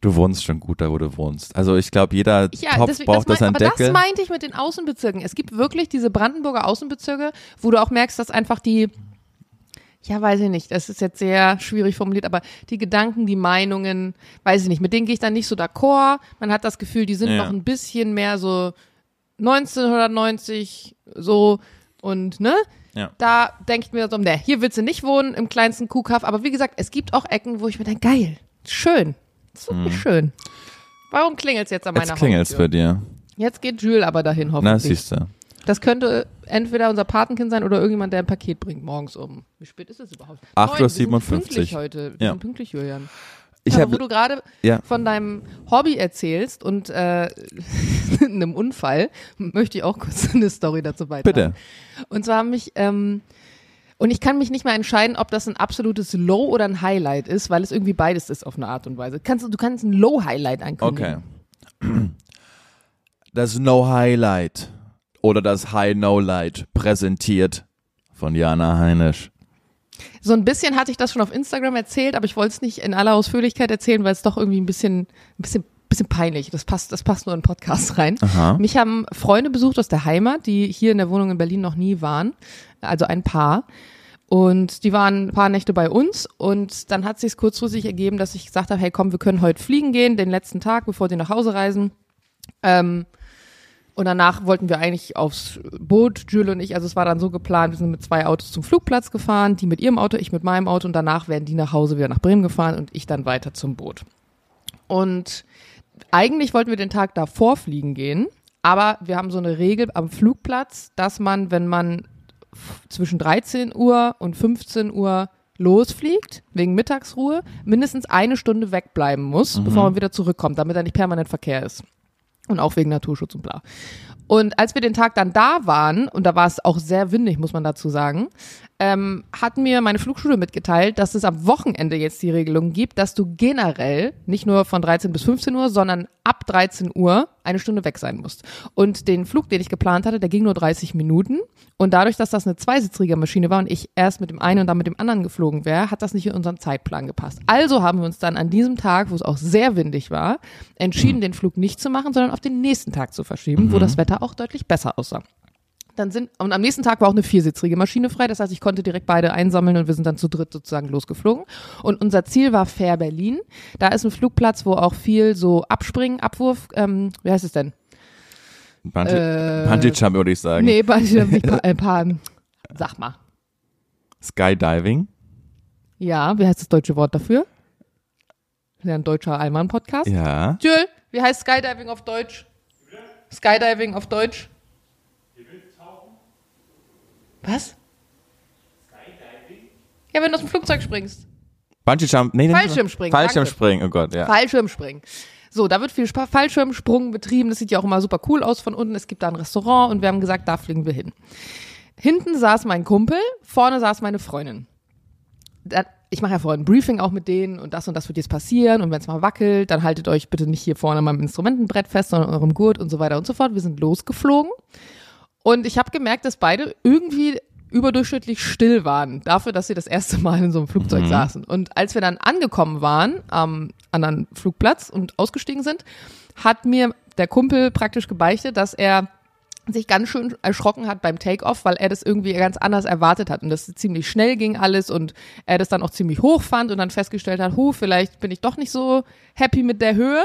Speaker 1: du wohnst schon gut da, wo du wohnst. Also ich glaube, jeder
Speaker 2: Ja,
Speaker 1: Topf
Speaker 2: deswegen,
Speaker 1: braucht
Speaker 2: das
Speaker 1: das
Speaker 2: mein,
Speaker 1: einen
Speaker 2: aber
Speaker 1: Deckel.
Speaker 2: das meinte ich mit den Außenbezirken. Es gibt wirklich diese Brandenburger Außenbezirke, wo du auch merkst, dass einfach die, ja, weiß ich nicht, das ist jetzt sehr schwierig formuliert, aber die Gedanken, die Meinungen, weiß ich nicht, mit denen gehe ich dann nicht so d'accord. Man hat das Gefühl, die sind
Speaker 1: Ja.
Speaker 2: noch ein bisschen mehr so 1990 so und ne?
Speaker 1: Ja.
Speaker 2: Da denke ich mir so, ne, hier willst du nicht wohnen im kleinsten Kuhkaff, aber wie gesagt, es gibt auch Ecken, wo ich mir denke, geil, schön, das ist wirklich schön. Warum klingelt's jetzt an meiner
Speaker 1: Mhm. Jetzt klingelt's
Speaker 2: Haustür?
Speaker 1: für dir.
Speaker 2: Jetzt geht Jules aber dahin,
Speaker 1: Na,
Speaker 2: hoffentlich.
Speaker 1: siehst du.
Speaker 2: das könnte entweder unser Patenkind sein oder irgendjemand, der ein Paket bringt morgens um. Wie spät ist es überhaupt?
Speaker 1: 8:57
Speaker 2: Neun, wir sind
Speaker 1: Uhr.
Speaker 2: heute. Wir
Speaker 1: Ja.
Speaker 2: sind pünktlich, Julian.
Speaker 1: Ich
Speaker 2: aber wo du gerade
Speaker 1: ja.
Speaker 2: von deinem Hobby erzählst und äh, (laughs) einem Unfall, möchte ich auch kurz (laughs) eine Story dazu beitragen.
Speaker 1: Bitte.
Speaker 2: Und zwar mich, ähm, und ich kann mich nicht mehr entscheiden, ob das ein absolutes Low oder ein Highlight ist, weil es irgendwie beides ist auf eine Art und Weise. Kannst, du kannst ein Low-Highlight
Speaker 1: Okay.
Speaker 2: ankündigen.
Speaker 1: Das No Highlight oder das High No Light präsentiert von Jana Heinisch.
Speaker 2: So ein bisschen hatte ich das schon auf Instagram erzählt, aber ich wollte es nicht in aller Ausführlichkeit erzählen, weil es doch irgendwie ein bisschen, ein bisschen, bisschen peinlich. Das passt, das passt nur in Podcast rein.
Speaker 1: Aha.
Speaker 2: Mich haben Freunde besucht aus der Heimat, die hier in der Wohnung in Berlin noch nie waren. Also ein Paar. Und die waren ein paar Nächte bei uns und dann hat sich kurzfristig ergeben, dass ich gesagt habe, hey komm, wir können heute fliegen gehen, den letzten Tag, bevor die nach Hause reisen. Ähm, und danach wollten wir eigentlich aufs Boot, Jules und ich, also es war dann so geplant, wir sind mit zwei Autos zum Flugplatz gefahren, die mit ihrem Auto, ich mit meinem Auto und danach werden die nach Hause wieder nach Bremen gefahren und ich dann weiter zum Boot. Und eigentlich wollten wir den Tag davor fliegen gehen, aber wir haben so eine Regel am Flugplatz, dass man, wenn man zwischen 13 Uhr und 15 Uhr losfliegt, wegen Mittagsruhe, mindestens eine Stunde wegbleiben muss, bevor man wieder zurückkommt, damit da nicht permanent Verkehr ist. Und auch wegen Naturschutz und bla. Und als wir den Tag dann da waren, und da war es auch sehr windig, muss man dazu sagen, ähm, hat mir meine Flugschule mitgeteilt, dass es am Wochenende jetzt die Regelung gibt, dass du generell nicht nur von 13 bis 15 Uhr, sondern ab 13 Uhr eine Stunde weg sein musst. Und den Flug, den ich geplant hatte, der ging nur 30 Minuten. Und dadurch, dass das eine zweisitzige Maschine war und ich erst mit dem einen und dann mit dem anderen geflogen wäre, hat das nicht in unseren Zeitplan gepasst. Also haben wir uns dann an diesem Tag, wo es auch sehr windig war, entschieden, den Flug nicht zu machen, sondern auf den nächsten Tag zu verschieben, wo das Wetter auch deutlich besser aussah. Dann sind, und am nächsten Tag war auch eine viersitzige Maschine frei. Das heißt, ich konnte direkt beide einsammeln und wir sind dann zu dritt sozusagen losgeflogen. Und unser Ziel war Fair Berlin. Da ist ein Flugplatz, wo auch viel so Abspringen, Abwurf, ähm, wie heißt es denn?
Speaker 1: Bungee,
Speaker 2: Äh,
Speaker 1: Bungee Jump würde ich sagen.
Speaker 2: Nee, Bungee- nicht pa (laughs) äh, pa sag mal.
Speaker 1: Skydiving.
Speaker 2: Ja, wie heißt das deutsche Wort dafür? Ja ein deutscher Allmann-Podcast.
Speaker 1: Ja.
Speaker 2: Jules, wie heißt Skydiving auf Deutsch? Skydiving auf Deutsch? Was? Ja, wenn du aus dem Flugzeug springst.
Speaker 1: Bungee Jump. Nee, nee,
Speaker 2: Fallschirmspringen,
Speaker 1: Fallschirmspringen, oh Gott, ja.
Speaker 2: Fallschirmspringen. So, da wird viel Fallschirmsprung betrieben. Das sieht ja auch immer super cool aus von unten. Es gibt da ein Restaurant und wir haben gesagt, da fliegen wir hin. Hinten saß mein Kumpel, vorne saß meine Freundin. Da, ich mache ja vorher ein Briefing auch mit denen und das und das wird jetzt passieren und wenn es mal wackelt, dann haltet euch bitte nicht hier vorne am Instrumentenbrett fest, sondern an eurem Gurt und so weiter und so fort. Wir sind losgeflogen und ich habe gemerkt, dass beide irgendwie überdurchschnittlich still waren, dafür, dass sie das erste Mal in so einem Flugzeug
Speaker 1: Mhm.
Speaker 2: saßen. Und als wir dann angekommen waren am anderen Flugplatz und ausgestiegen sind, hat mir der Kumpel praktisch gebeichtet, dass er sich ganz schön erschrocken hat beim Take-Off, weil er das irgendwie ganz anders erwartet hat und das ziemlich schnell ging alles und er das dann auch ziemlich hoch fand und dann festgestellt hat, hu, vielleicht bin ich doch nicht so happy mit der Höhe.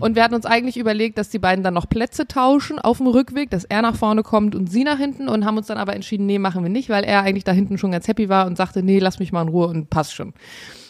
Speaker 2: Und wir hatten uns eigentlich überlegt, dass die beiden dann noch Plätze tauschen auf dem Rückweg, dass er nach vorne kommt und sie nach hinten und haben uns dann aber entschieden, nee, machen wir nicht, weil er eigentlich da hinten schon ganz happy war und sagte, nee, lass mich mal in Ruhe und passt schon.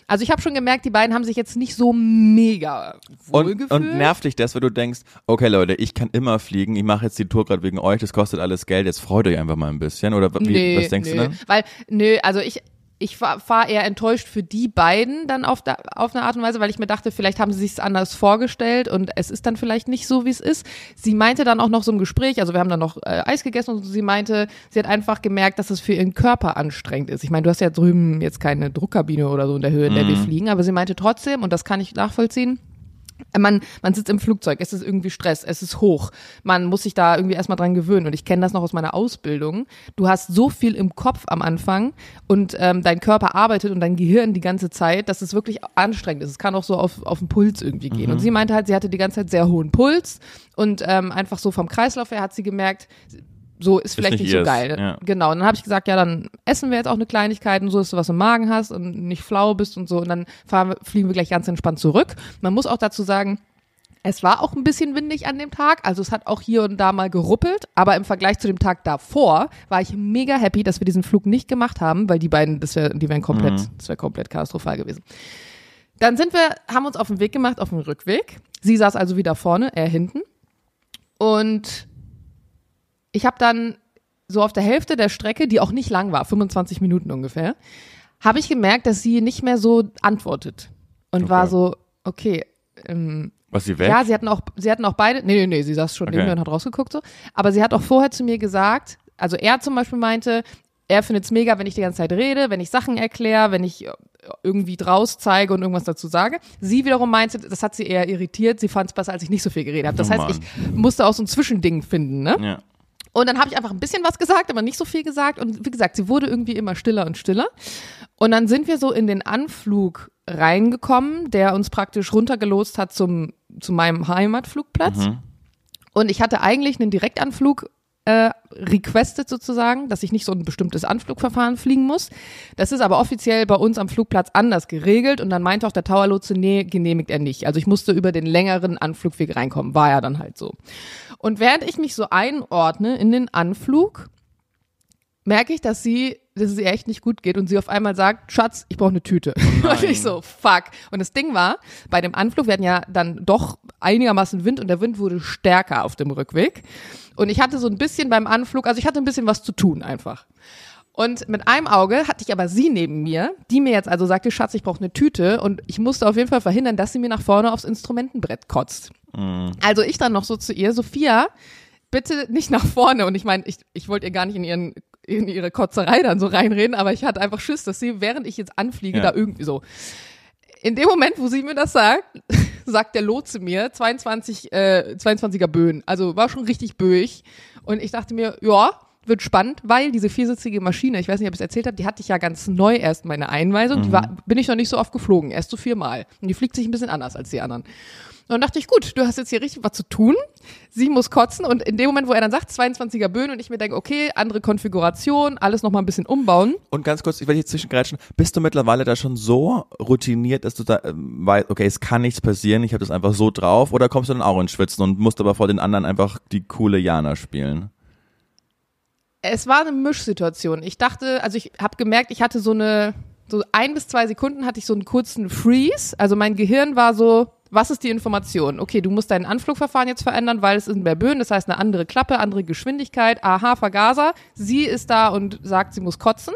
Speaker 2: Also ich habe schon gemerkt, die beiden haben sich jetzt nicht so mega
Speaker 1: Und,
Speaker 2: wohlgefühlt.
Speaker 1: und nervt dich das, wenn du denkst, okay Leute, ich kann immer fliegen, ich mache jetzt die Tour gerade wegen euch, das kostet alles Geld, jetzt freut euch einfach mal ein bisschen. Oder wie,
Speaker 2: nee,
Speaker 1: was denkst
Speaker 2: nee.
Speaker 1: du dann?
Speaker 2: Weil, nö, also ich, ich war, war eher enttäuscht für die beiden dann auf, der, auf eine Art und Weise, weil ich mir dachte, vielleicht haben sie sich anders vorgestellt und es ist dann vielleicht nicht so, wie es ist. Sie meinte dann auch noch so im Gespräch, also wir haben dann noch äh, Eis gegessen und sie meinte, sie hat einfach gemerkt, dass es für ihren Körper anstrengend ist. Ich meine, du hast ja drüben jetzt keine Druckkabine oder so in der Höhe, in der
Speaker 1: Mhm.
Speaker 2: wir fliegen, aber sie meinte trotzdem, und das kann ich nachvollziehen, man, man sitzt im Flugzeug, es ist irgendwie Stress, es ist hoch. Man muss sich da irgendwie erstmal dran gewöhnen. Und ich kenne das noch aus meiner Ausbildung. Du hast so viel im Kopf am Anfang und ähm, dein Körper arbeitet und dein Gehirn die ganze Zeit, dass es wirklich anstrengend ist. Es kann auch so auf, auf den Puls irgendwie gehen. Und sie meinte halt, sie hatte die ganze Zeit sehr hohen Puls und ähm, einfach so vom Kreislauf her hat sie gemerkt, so ist vielleicht
Speaker 1: nicht
Speaker 2: so geil.
Speaker 1: ja.
Speaker 2: Genau. Und dann habe ich gesagt, ja, dann essen wir jetzt auch eine Kleinigkeit und so, dass du was im Magen hast und nicht flau bist und so. Und dann fahren wir, fliegen wir gleich ganz entspannt zurück. Man muss auch dazu sagen, es war auch ein bisschen windig an dem Tag, also es hat auch hier und da mal geruppelt, aber im Vergleich zu dem Tag davor war ich mega happy, dass wir diesen Flug nicht gemacht haben, weil die beiden, das wär, die wären komplett,
Speaker 1: Mhm.
Speaker 2: das wäre komplett katastrophal gewesen. Dann sind wir, haben uns auf den Weg gemacht, auf den Rückweg. Sie saß also wieder vorne, er hinten. Und ich habe dann so auf der Hälfte der Strecke, die auch nicht lang war, 25 Minuten ungefähr, habe ich gemerkt, dass sie nicht mehr so antwortet. Und
Speaker 1: Okay.
Speaker 2: war so, okay, ähm,
Speaker 1: Was sie weg?
Speaker 2: ja, sie hatten auch, sie hatten auch beide, nee, nee, nee, sie saß schon
Speaker 1: Okay.
Speaker 2: neben mir und hat rausgeguckt so. Aber sie hat auch vorher zu mir gesagt, also er zum Beispiel meinte, er findet's mega, wenn ich die ganze Zeit rede, wenn ich Sachen erkläre, wenn ich äh, irgendwie draus zeige und irgendwas dazu sage. Sie wiederum meinte, das hat sie eher irritiert, sie fand's besser, als ich nicht so viel geredet habe. Das
Speaker 1: Oh
Speaker 2: heißt, ich musste auch so ein Zwischending finden, ne?
Speaker 1: ja.
Speaker 2: Und dann habe ich einfach ein bisschen was gesagt, aber nicht so viel gesagt. Und wie gesagt, sie wurde irgendwie immer stiller und stiller. Und dann sind wir so in den Anflug reingekommen, der uns praktisch runtergelost hat zum, zu meinem Heimatflugplatz.
Speaker 1: Mhm.
Speaker 2: Und ich hatte eigentlich einen Direktanflug äh, requested sozusagen, dass ich nicht so ein bestimmtes Anflugverfahren fliegen muss. Das ist aber offiziell bei uns am Flugplatz anders geregelt und dann meinte auch der Towerlotse, nee, genehmigt er nicht. Also ich musste über den längeren Anflugweg reinkommen, war ja dann halt so. Und während ich mich so einordne in den Anflug, merke ich, dass sie, dass es ihr echt nicht gut geht und sie auf einmal sagt, Schatz, ich brauche eine Tüte. (laughs) und ich so, fuck. Und das Ding war, bei dem Anflug, hatten ja dann doch einigermaßen Wind und der Wind wurde stärker auf dem Rückweg. Und ich hatte so ein bisschen beim Anflug, also ich hatte ein bisschen was zu tun einfach. Und mit einem Auge hatte ich aber sie neben mir, die mir jetzt also sagte, Schatz, ich brauche eine Tüte und ich musste auf jeden Fall verhindern, dass sie mir nach vorne aufs Instrumentenbrett kotzt. Also ich dann noch so zu ihr, Sophia, bitte nicht nach vorne. Und ich meine, ich, ich wollte ihr gar nicht in, ihren, in ihre Kotzerei dann so reinreden, aber ich hatte einfach Schiss, dass sie, während ich jetzt anfliege,
Speaker 1: Ja.
Speaker 2: da irgendwie so. In dem Moment, wo sie mir das sagt, (laughs) sagt der Lotse mir 22, äh, 22er Böen. Also war schon richtig böig. Und ich dachte mir, ja, wird spannend, weil diese viersitzige Maschine, ich weiß nicht, ob ich es erzählt habe, die hatte ich ja ganz neu erst meine Einweisung. Die war, bin ich noch nicht so oft geflogen, erst so viermal. Und die fliegt sich ein bisschen anders als die anderen. Und dann dachte ich, gut, du hast jetzt hier richtig was zu tun. Sie muss kotzen und in dem Moment, wo er dann sagt, 22er Böen und ich mir denke, okay, andere Konfiguration, alles nochmal ein bisschen umbauen.
Speaker 1: Und ganz kurz, ich werde hier zwischengrätschen, bist du mittlerweile da schon so routiniert, dass du da ähm, weißt, okay, es kann nichts passieren, ich habe das einfach so drauf, oder kommst du dann auch ins Schwitzen und musst aber vor den anderen einfach die coole Jana spielen?
Speaker 2: Es war eine Mischsituation. Ich dachte, also ich habe gemerkt, ich hatte so eine, so ein bis zwei Sekunden hatte ich so einen kurzen Freeze. Also mein Gehirn war so, was ist die Information? Okay, du musst dein Anflugverfahren jetzt verändern, weil es ist ein Böen, das heißt eine andere Klappe, andere Geschwindigkeit, aha, Vergaser. Sie ist da und sagt, sie muss kotzen.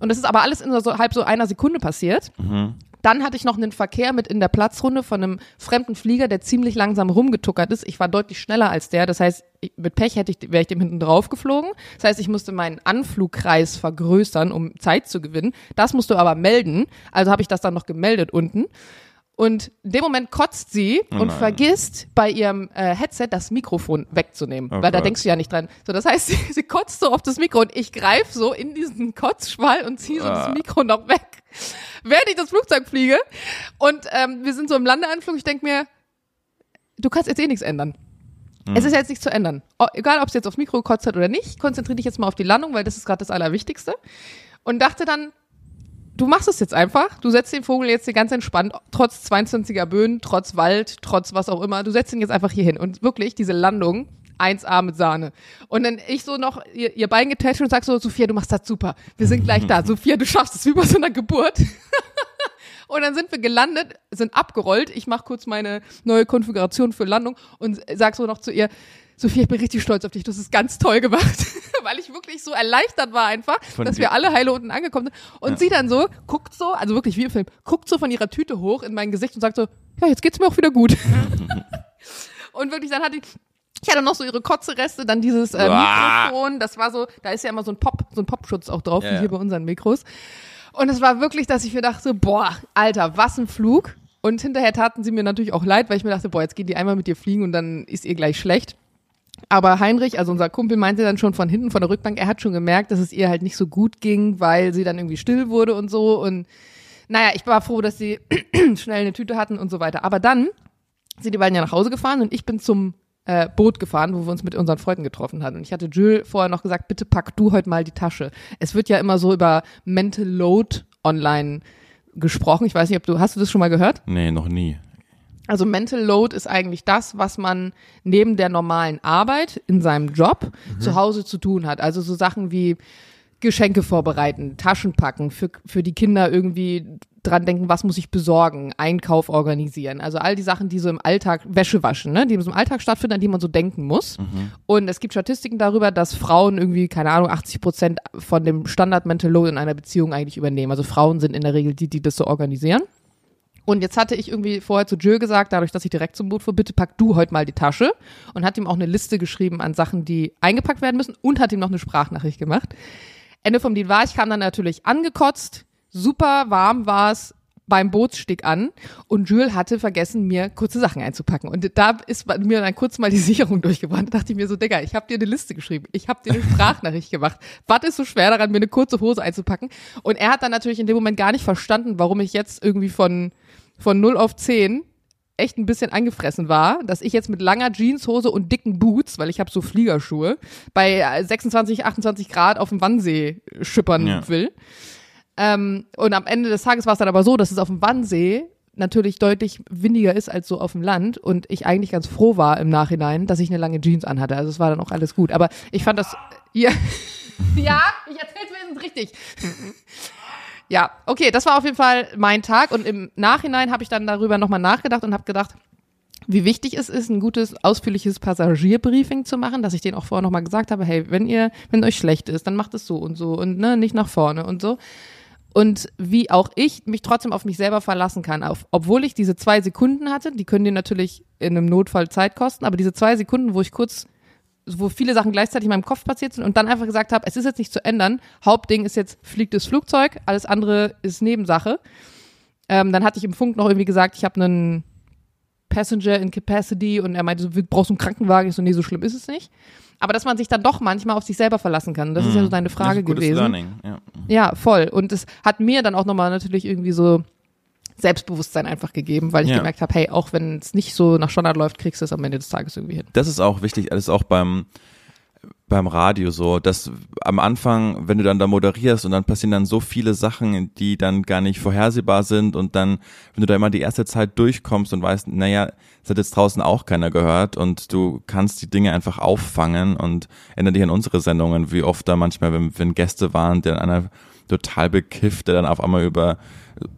Speaker 2: Und das ist aber alles in so halb so einer Sekunde passiert. Dann hatte ich noch einen Verkehr mit in der Platzrunde von einem fremden Flieger, der ziemlich langsam rumgetuckert ist. Ich war deutlich schneller als der. Das heißt, mit Pech hätte ich, wäre ich dem hinten drauf geflogen. Das heißt, ich musste meinen Anflugkreis vergrößern, um Zeit zu gewinnen. Das musst du aber melden. Also habe ich das dann noch gemeldet unten. Und in dem Moment kotzt sie
Speaker 1: Oh
Speaker 2: und vergisst bei ihrem äh, Headset das Mikrofon wegzunehmen.
Speaker 1: Oh
Speaker 2: weil da denkst du ja nicht dran. So, das heißt, (laughs) sie, sie kotzt so auf das Mikro und ich greife so in diesen Kotzschwall und ziehe so das
Speaker 1: Ah.
Speaker 2: Mikro noch weg, (laughs) während ich das Flugzeug fliege. Und ähm, wir sind so im Landeanflug. Ich denk mir, du kannst jetzt eh nichts ändern. Es ist jetzt nichts zu ändern. O- Egal, ob es jetzt aufs Mikro gekotzt hat oder nicht, konzentriere dich jetzt mal auf die Landung, weil das ist gerade das Allerwichtigste. Und dachte dann, du machst es jetzt einfach. Du setzt den Vogel jetzt hier ganz entspannt, trotz 22er Böen, trotz Wald, trotz was auch immer. Du setzt ihn jetzt einfach hier hin. Und wirklich, diese Landung, 1A mit Sahne. Und dann ich so noch ihr, ihr Bein getätscht und sag so, Sophia, du machst das super. Wir sind gleich da. (laughs) Sophia, du schaffst es wie bei so einer Geburt. (laughs) Und dann sind wir gelandet, sind abgerollt. Ich mache kurz meine neue Konfiguration für Landung und sag so noch zu ihr, Sophia, ich bin richtig stolz auf dich, du hast es ganz toll gemacht. (laughs) Weil ich wirklich so erleichtert war einfach,
Speaker 1: Von
Speaker 2: dass wir alle heile unten angekommen sind. Und sie dann so, guckt so, also wirklich wie im Film, guckt so von ihrer Tüte hoch in mein Gesicht und sagt so, ja, jetzt geht's mir auch wieder gut. (laughs) und wirklich, dann hatte ich, ich hatte noch so ihre Kotzereste, dann dieses äh. Mikrofon, das war so, da ist ja immer so ein Pop, so ein Popschutz auch drauf,
Speaker 1: Ja,
Speaker 2: wie
Speaker 1: ja.
Speaker 2: hier bei unseren Mikros. Und es war wirklich, dass ich mir dachte, boah, Alter, was ein Flug. Und hinterher taten sie mir natürlich auch leid, weil ich mir dachte, boah, jetzt geht die einmal mit dir fliegen und dann ist ihr gleich schlecht. Aber Heinrich, also unser Kumpel, meinte dann schon von hinten, von der Rückbank, er hat schon gemerkt, dass es ihr halt nicht so gut ging, weil sie dann irgendwie still wurde und so. Und naja, ich war froh, dass sie (clears throat) schnell eine Tüte hatten und so weiter. Aber dann sind die beiden ja nach Hause gefahren und ich bin zum äh, Boot gefahren, wo wir uns mit unseren Freunden getroffen hatten. Und ich hatte Jules vorher noch gesagt, bitte pack du heute mal die Tasche. Es wird ja immer so über Mental Load online gesprochen. Ich weiß nicht, ob du, hast du das schon mal gehört?
Speaker 1: Nee, noch nie.
Speaker 2: Also Mental Load ist eigentlich das, was man neben der normalen Arbeit in seinem Job zu Hause zu tun hat. Also so Sachen wie Geschenke vorbereiten, Taschen packen, für, für die Kinder irgendwie dran denken, was muss ich besorgen, Einkauf organisieren. Also all die Sachen, die so im Alltag, Wäsche waschen, ne, die so im Alltag stattfinden, an die man so denken muss. Und es gibt Statistiken darüber, dass Frauen irgendwie, keine Ahnung, 80 Prozent von dem Standard Mental Load in einer Beziehung eigentlich übernehmen. Also Frauen sind in der Regel die, die das so organisieren. Und jetzt hatte ich irgendwie vorher zu Jill gesagt, dadurch, dass ich direkt zum Boot fuhr, bitte pack du heute mal die Tasche. Und hat ihm auch eine Liste geschrieben an Sachen, die eingepackt werden müssen und hat ihm noch eine Sprachnachricht gemacht. Ende vom Lied war, ich kam dann natürlich angekotzt, super warm war es beim Bootsstieg an und Jules hatte vergessen, mir kurze Sachen einzupacken. Und da ist mir dann kurz mal die (laughs) Sicherung durchgebrannt. Da dachte ich mir so, Digga, ich habe dir eine Liste geschrieben. Ich habe dir eine (laughs) Sprachnachricht gemacht. Was ist so schwer daran, mir eine kurze Hose einzupacken? Und er hat dann natürlich in dem Moment gar nicht verstanden, warum ich jetzt irgendwie von, von 0 auf 10 echt ein bisschen angefressen war, dass ich jetzt mit langer Jeanshose und dicken Boots, weil ich habe so Fliegerschuhe, bei äh, 26, 28 Grad auf dem Wannsee schippern
Speaker 1: Ja.
Speaker 2: will. Ähm, und am Ende des Tages war es dann aber so, dass es auf dem Wannsee natürlich deutlich windiger ist als so auf dem Land und ich eigentlich ganz froh war im Nachhinein, dass ich eine lange Jeans anhatte. Also es war dann auch alles gut. Aber ich fand das, ja, (laughs) ja, ich erzähl's wenigstens richtig. Ja, okay, das war auf jeden Fall mein Tag und im Nachhinein habe ich dann darüber nochmal nachgedacht und habe gedacht, wie wichtig es ist, ein gutes, ausführliches Passagierbriefing zu machen, dass ich denen auch vorher nochmal gesagt habe, hey, wenn ihr, wenn euch schlecht ist, dann macht es so und so und ne, nicht nach vorne und so. Und wie auch ich mich trotzdem auf mich selber verlassen kann, auf, obwohl ich diese zwei Sekunden hatte, die können dir natürlich in einem Notfall Zeit kosten, aber diese zwei Sekunden, wo ich kurz, wo viele Sachen gleichzeitig in meinem Kopf passiert sind und dann einfach gesagt habe, es ist jetzt nicht zu ändern, Hauptding ist jetzt, fliegt das Flugzeug, alles andere ist Nebensache. Ähm, dann hatte ich im Funk noch irgendwie gesagt, ich habe einen Passenger in Capacity und er meinte, so, brauchst du einen Krankenwagen? Ich so, nee, so schlimm ist es nicht. Aber dass man sich dann doch manchmal auf sich selber verlassen kann, das ist ja so deine Frage
Speaker 1: Mhm.
Speaker 2: Gewesen.
Speaker 1: Learning, ja.
Speaker 2: Ja, voll. Und es hat mir dann auch nochmal natürlich irgendwie so Selbstbewusstsein einfach gegeben, weil ich
Speaker 1: Ja.
Speaker 2: gemerkt habe, hey, auch wenn es nicht so nach Standard läuft, kriegst du es am Ende des Tages irgendwie hin.
Speaker 1: Das ist auch wichtig, ist auch beim beim Radio so, dass am Anfang, wenn du dann da moderierst und dann passieren dann so viele Sachen, die dann gar nicht vorhersehbar sind und dann, wenn du da immer die erste Zeit durchkommst und weißt, naja, das hat jetzt draußen auch keiner gehört und du kannst die Dinge einfach auffangen und erinnere dich an unsere Sendungen, wie oft da manchmal, wenn, wenn Gäste waren, der einer total bekifft, der dann auf einmal über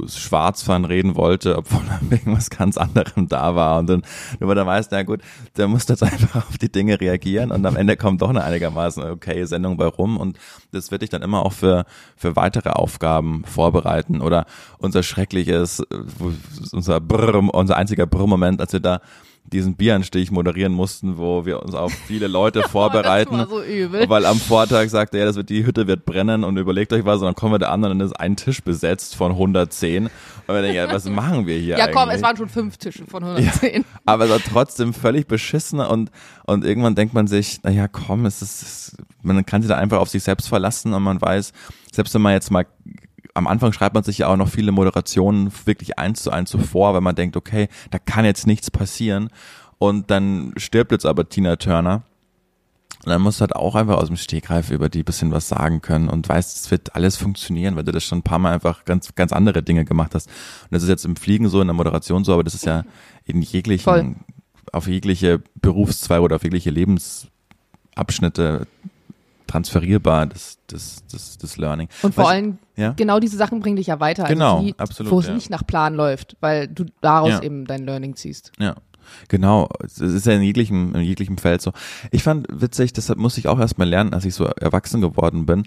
Speaker 1: Schwarzfahren reden wollte, obwohl irgendwas ganz anderem da war. Und dann, nur da weißt, na gut, der muss jetzt einfach auf die Dinge reagieren. Und am Ende kommt doch eine einigermaßen okay Sendung bei rum. Und das wird dich dann immer auch für, für weitere Aufgaben vorbereiten. Oder unser schreckliches, äh, unser Brrr, unser einziger Brrr-Moment, als wir da diesen Bieranstich moderieren mussten, wo wir uns auf viele Leute (laughs) vorbereiten.
Speaker 2: das war so übel.
Speaker 1: Weil am Vortag sagte er, das wird, die Hütte wird brennen und überlegt euch was und dann kommen wir da an und dann ist ein Tisch besetzt von 110. Und wir denken, ja, was machen wir hier
Speaker 2: Ja,
Speaker 1: eigentlich?
Speaker 2: komm, es waren schon fünf Tische von 110. (laughs)
Speaker 1: aber es war trotzdem völlig beschissen und, und irgendwann denkt man sich, naja, komm, es ist, man kann sich da einfach auf sich selbst verlassen und man weiß, selbst wenn man jetzt mal am Anfang schreibt man sich ja auch noch viele Moderationen wirklich eins zu eins so vor, wenn man denkt, okay, da kann jetzt nichts passieren und dann stirbt jetzt aber Tina Turner. Und dann musst du halt auch einfach aus dem Stegreif über die bisschen was sagen können und weißt, es wird alles funktionieren, weil du das schon ein paar Mal einfach ganz, ganz andere Dinge gemacht hast. Und das ist jetzt im Fliegen so, in der Moderation so, aber das ist ja in jeglichen,
Speaker 2: Voll.
Speaker 1: auf jegliche Berufszweige oder auf jegliche Lebensabschnitte transferierbar, das, das, das, das Learning.
Speaker 2: Und vor
Speaker 1: Was-
Speaker 2: allem,
Speaker 1: ja?
Speaker 2: genau diese Sachen bringen dich ja weiter.
Speaker 1: Genau,
Speaker 2: also die,
Speaker 1: absolut,
Speaker 2: Wo es
Speaker 1: ja.
Speaker 2: nicht nach Plan läuft, weil du daraus
Speaker 1: Ja.
Speaker 2: eben dein Learning ziehst.
Speaker 1: Ja. Genau, es ist ja in jeglichem, in jeglichem Feld so. Ich fand witzig, deshalb musste ich auch erstmal lernen, als ich so erwachsen geworden bin.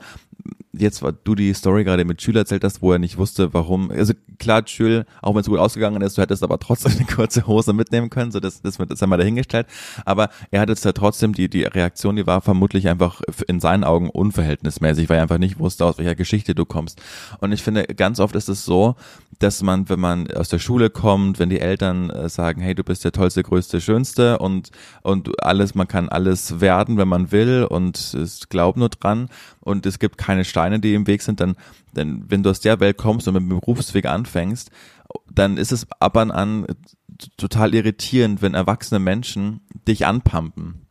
Speaker 1: Jetzt war du die Story gerade mit Schüler erzählt hast, wo er nicht wusste, warum. Also klar, Schül, auch wenn es gut ausgegangen ist, du hättest aber trotzdem (laughs) eine kurze Hose mitnehmen können, so das, das das einmal dahingestellt. Aber er hat jetzt ja trotzdem die, die Reaktion, die war vermutlich einfach in seinen Augen unverhältnismäßig, weil er einfach nicht wusste, aus welcher Geschichte du kommst. Und ich finde, ganz oft ist es so, dass man, wenn man aus der Schule kommt, wenn die Eltern äh, sagen, hey, du bist der tollste, größte, schönste und und alles, man kann alles werden, wenn man will und es glaubt nur dran und es gibt keine Steine, die im Weg sind, dann, dann wenn du aus der Welt kommst und mit dem Berufsweg anfängst, dann ist es ab und an total irritierend, wenn erwachsene Menschen dich anpumpen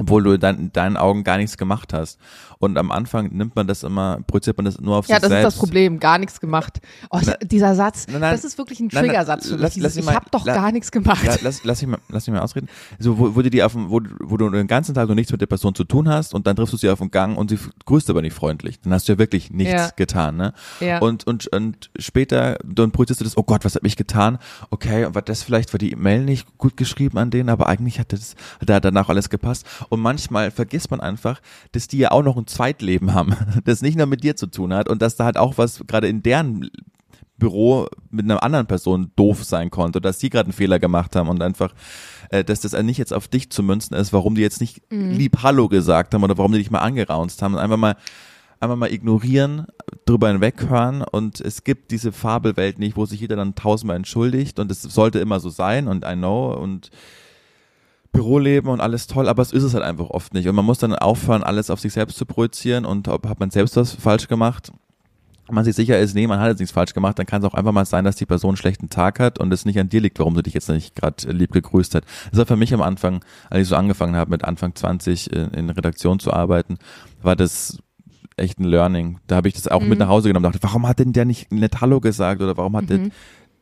Speaker 1: obwohl du dann in deinen Augen gar nichts gemacht hast. Und am Anfang nimmt man das immer, projiziert man das nur auf
Speaker 2: Ja,
Speaker 1: sich
Speaker 2: das
Speaker 1: selbst.
Speaker 2: ist das Problem. Gar nichts gemacht. Oh, ich, dieser Satz,
Speaker 1: Nein,
Speaker 2: das ist wirklich ein Triggersatz für mich.
Speaker 1: lass-
Speaker 2: Dieses,
Speaker 1: lass
Speaker 2: ich
Speaker 1: mal-
Speaker 2: habe doch
Speaker 1: la-
Speaker 2: gar nichts gemacht.
Speaker 1: La, lass, lass, mich mal, lass mich mal ausreden. So, wo, wo, du die auf wo, wo du den ganzen Tag noch nichts mit der Person zu tun hast und dann triffst du sie auf dem Gang und sie grüßt aber nicht freundlich. Dann hast du ja wirklich nichts
Speaker 2: Ja.
Speaker 1: getan. Ne?
Speaker 2: Ja.
Speaker 1: Und, und, und später, dann projizierst du das, oh Gott, was habe ich getan? Okay, und war das vielleicht, war die E-Mail nicht gut geschrieben an denen, aber eigentlich hat das hat da danach alles gepasst. Und manchmal vergisst man einfach, dass die ja auch noch ein Zweitleben haben, (laughs) das nicht nur mit dir zu tun hat und dass da halt auch was gerade in deren Büro mit einer anderen Person doof sein konnte, dass die gerade einen Fehler gemacht haben und einfach, äh, dass das nicht jetzt auf dich zu münzen ist, warum die jetzt nicht lieb Hallo gesagt haben oder warum die dich mal angeraunzt haben, einfach mal einfach mal ignorieren, drüber hinweghören und es gibt diese Fabelwelt nicht, wo sich jeder dann tausendmal entschuldigt und es sollte immer so sein und I know und Büroleben und alles toll, aber es ist es halt einfach oft nicht und man muss dann aufhören, alles auf sich selbst zu projizieren und ob hat man selbst was falsch gemacht, wenn man sich sicher ist, nee, man hat jetzt nichts falsch gemacht, dann kann es auch einfach mal sein, dass die Person einen schlechten Tag hat und es nicht an dir liegt, warum sie dich jetzt nicht gerade lieb gegrüßt hat. Das war für mich am Anfang, als ich so angefangen habe, mit Anfang 20 in, in Redaktion zu arbeiten, war das echt ein Learning. Da habe ich das auch mit nach Hause genommen und dachte, warum hat denn der nicht nett Hallo gesagt oder warum hat der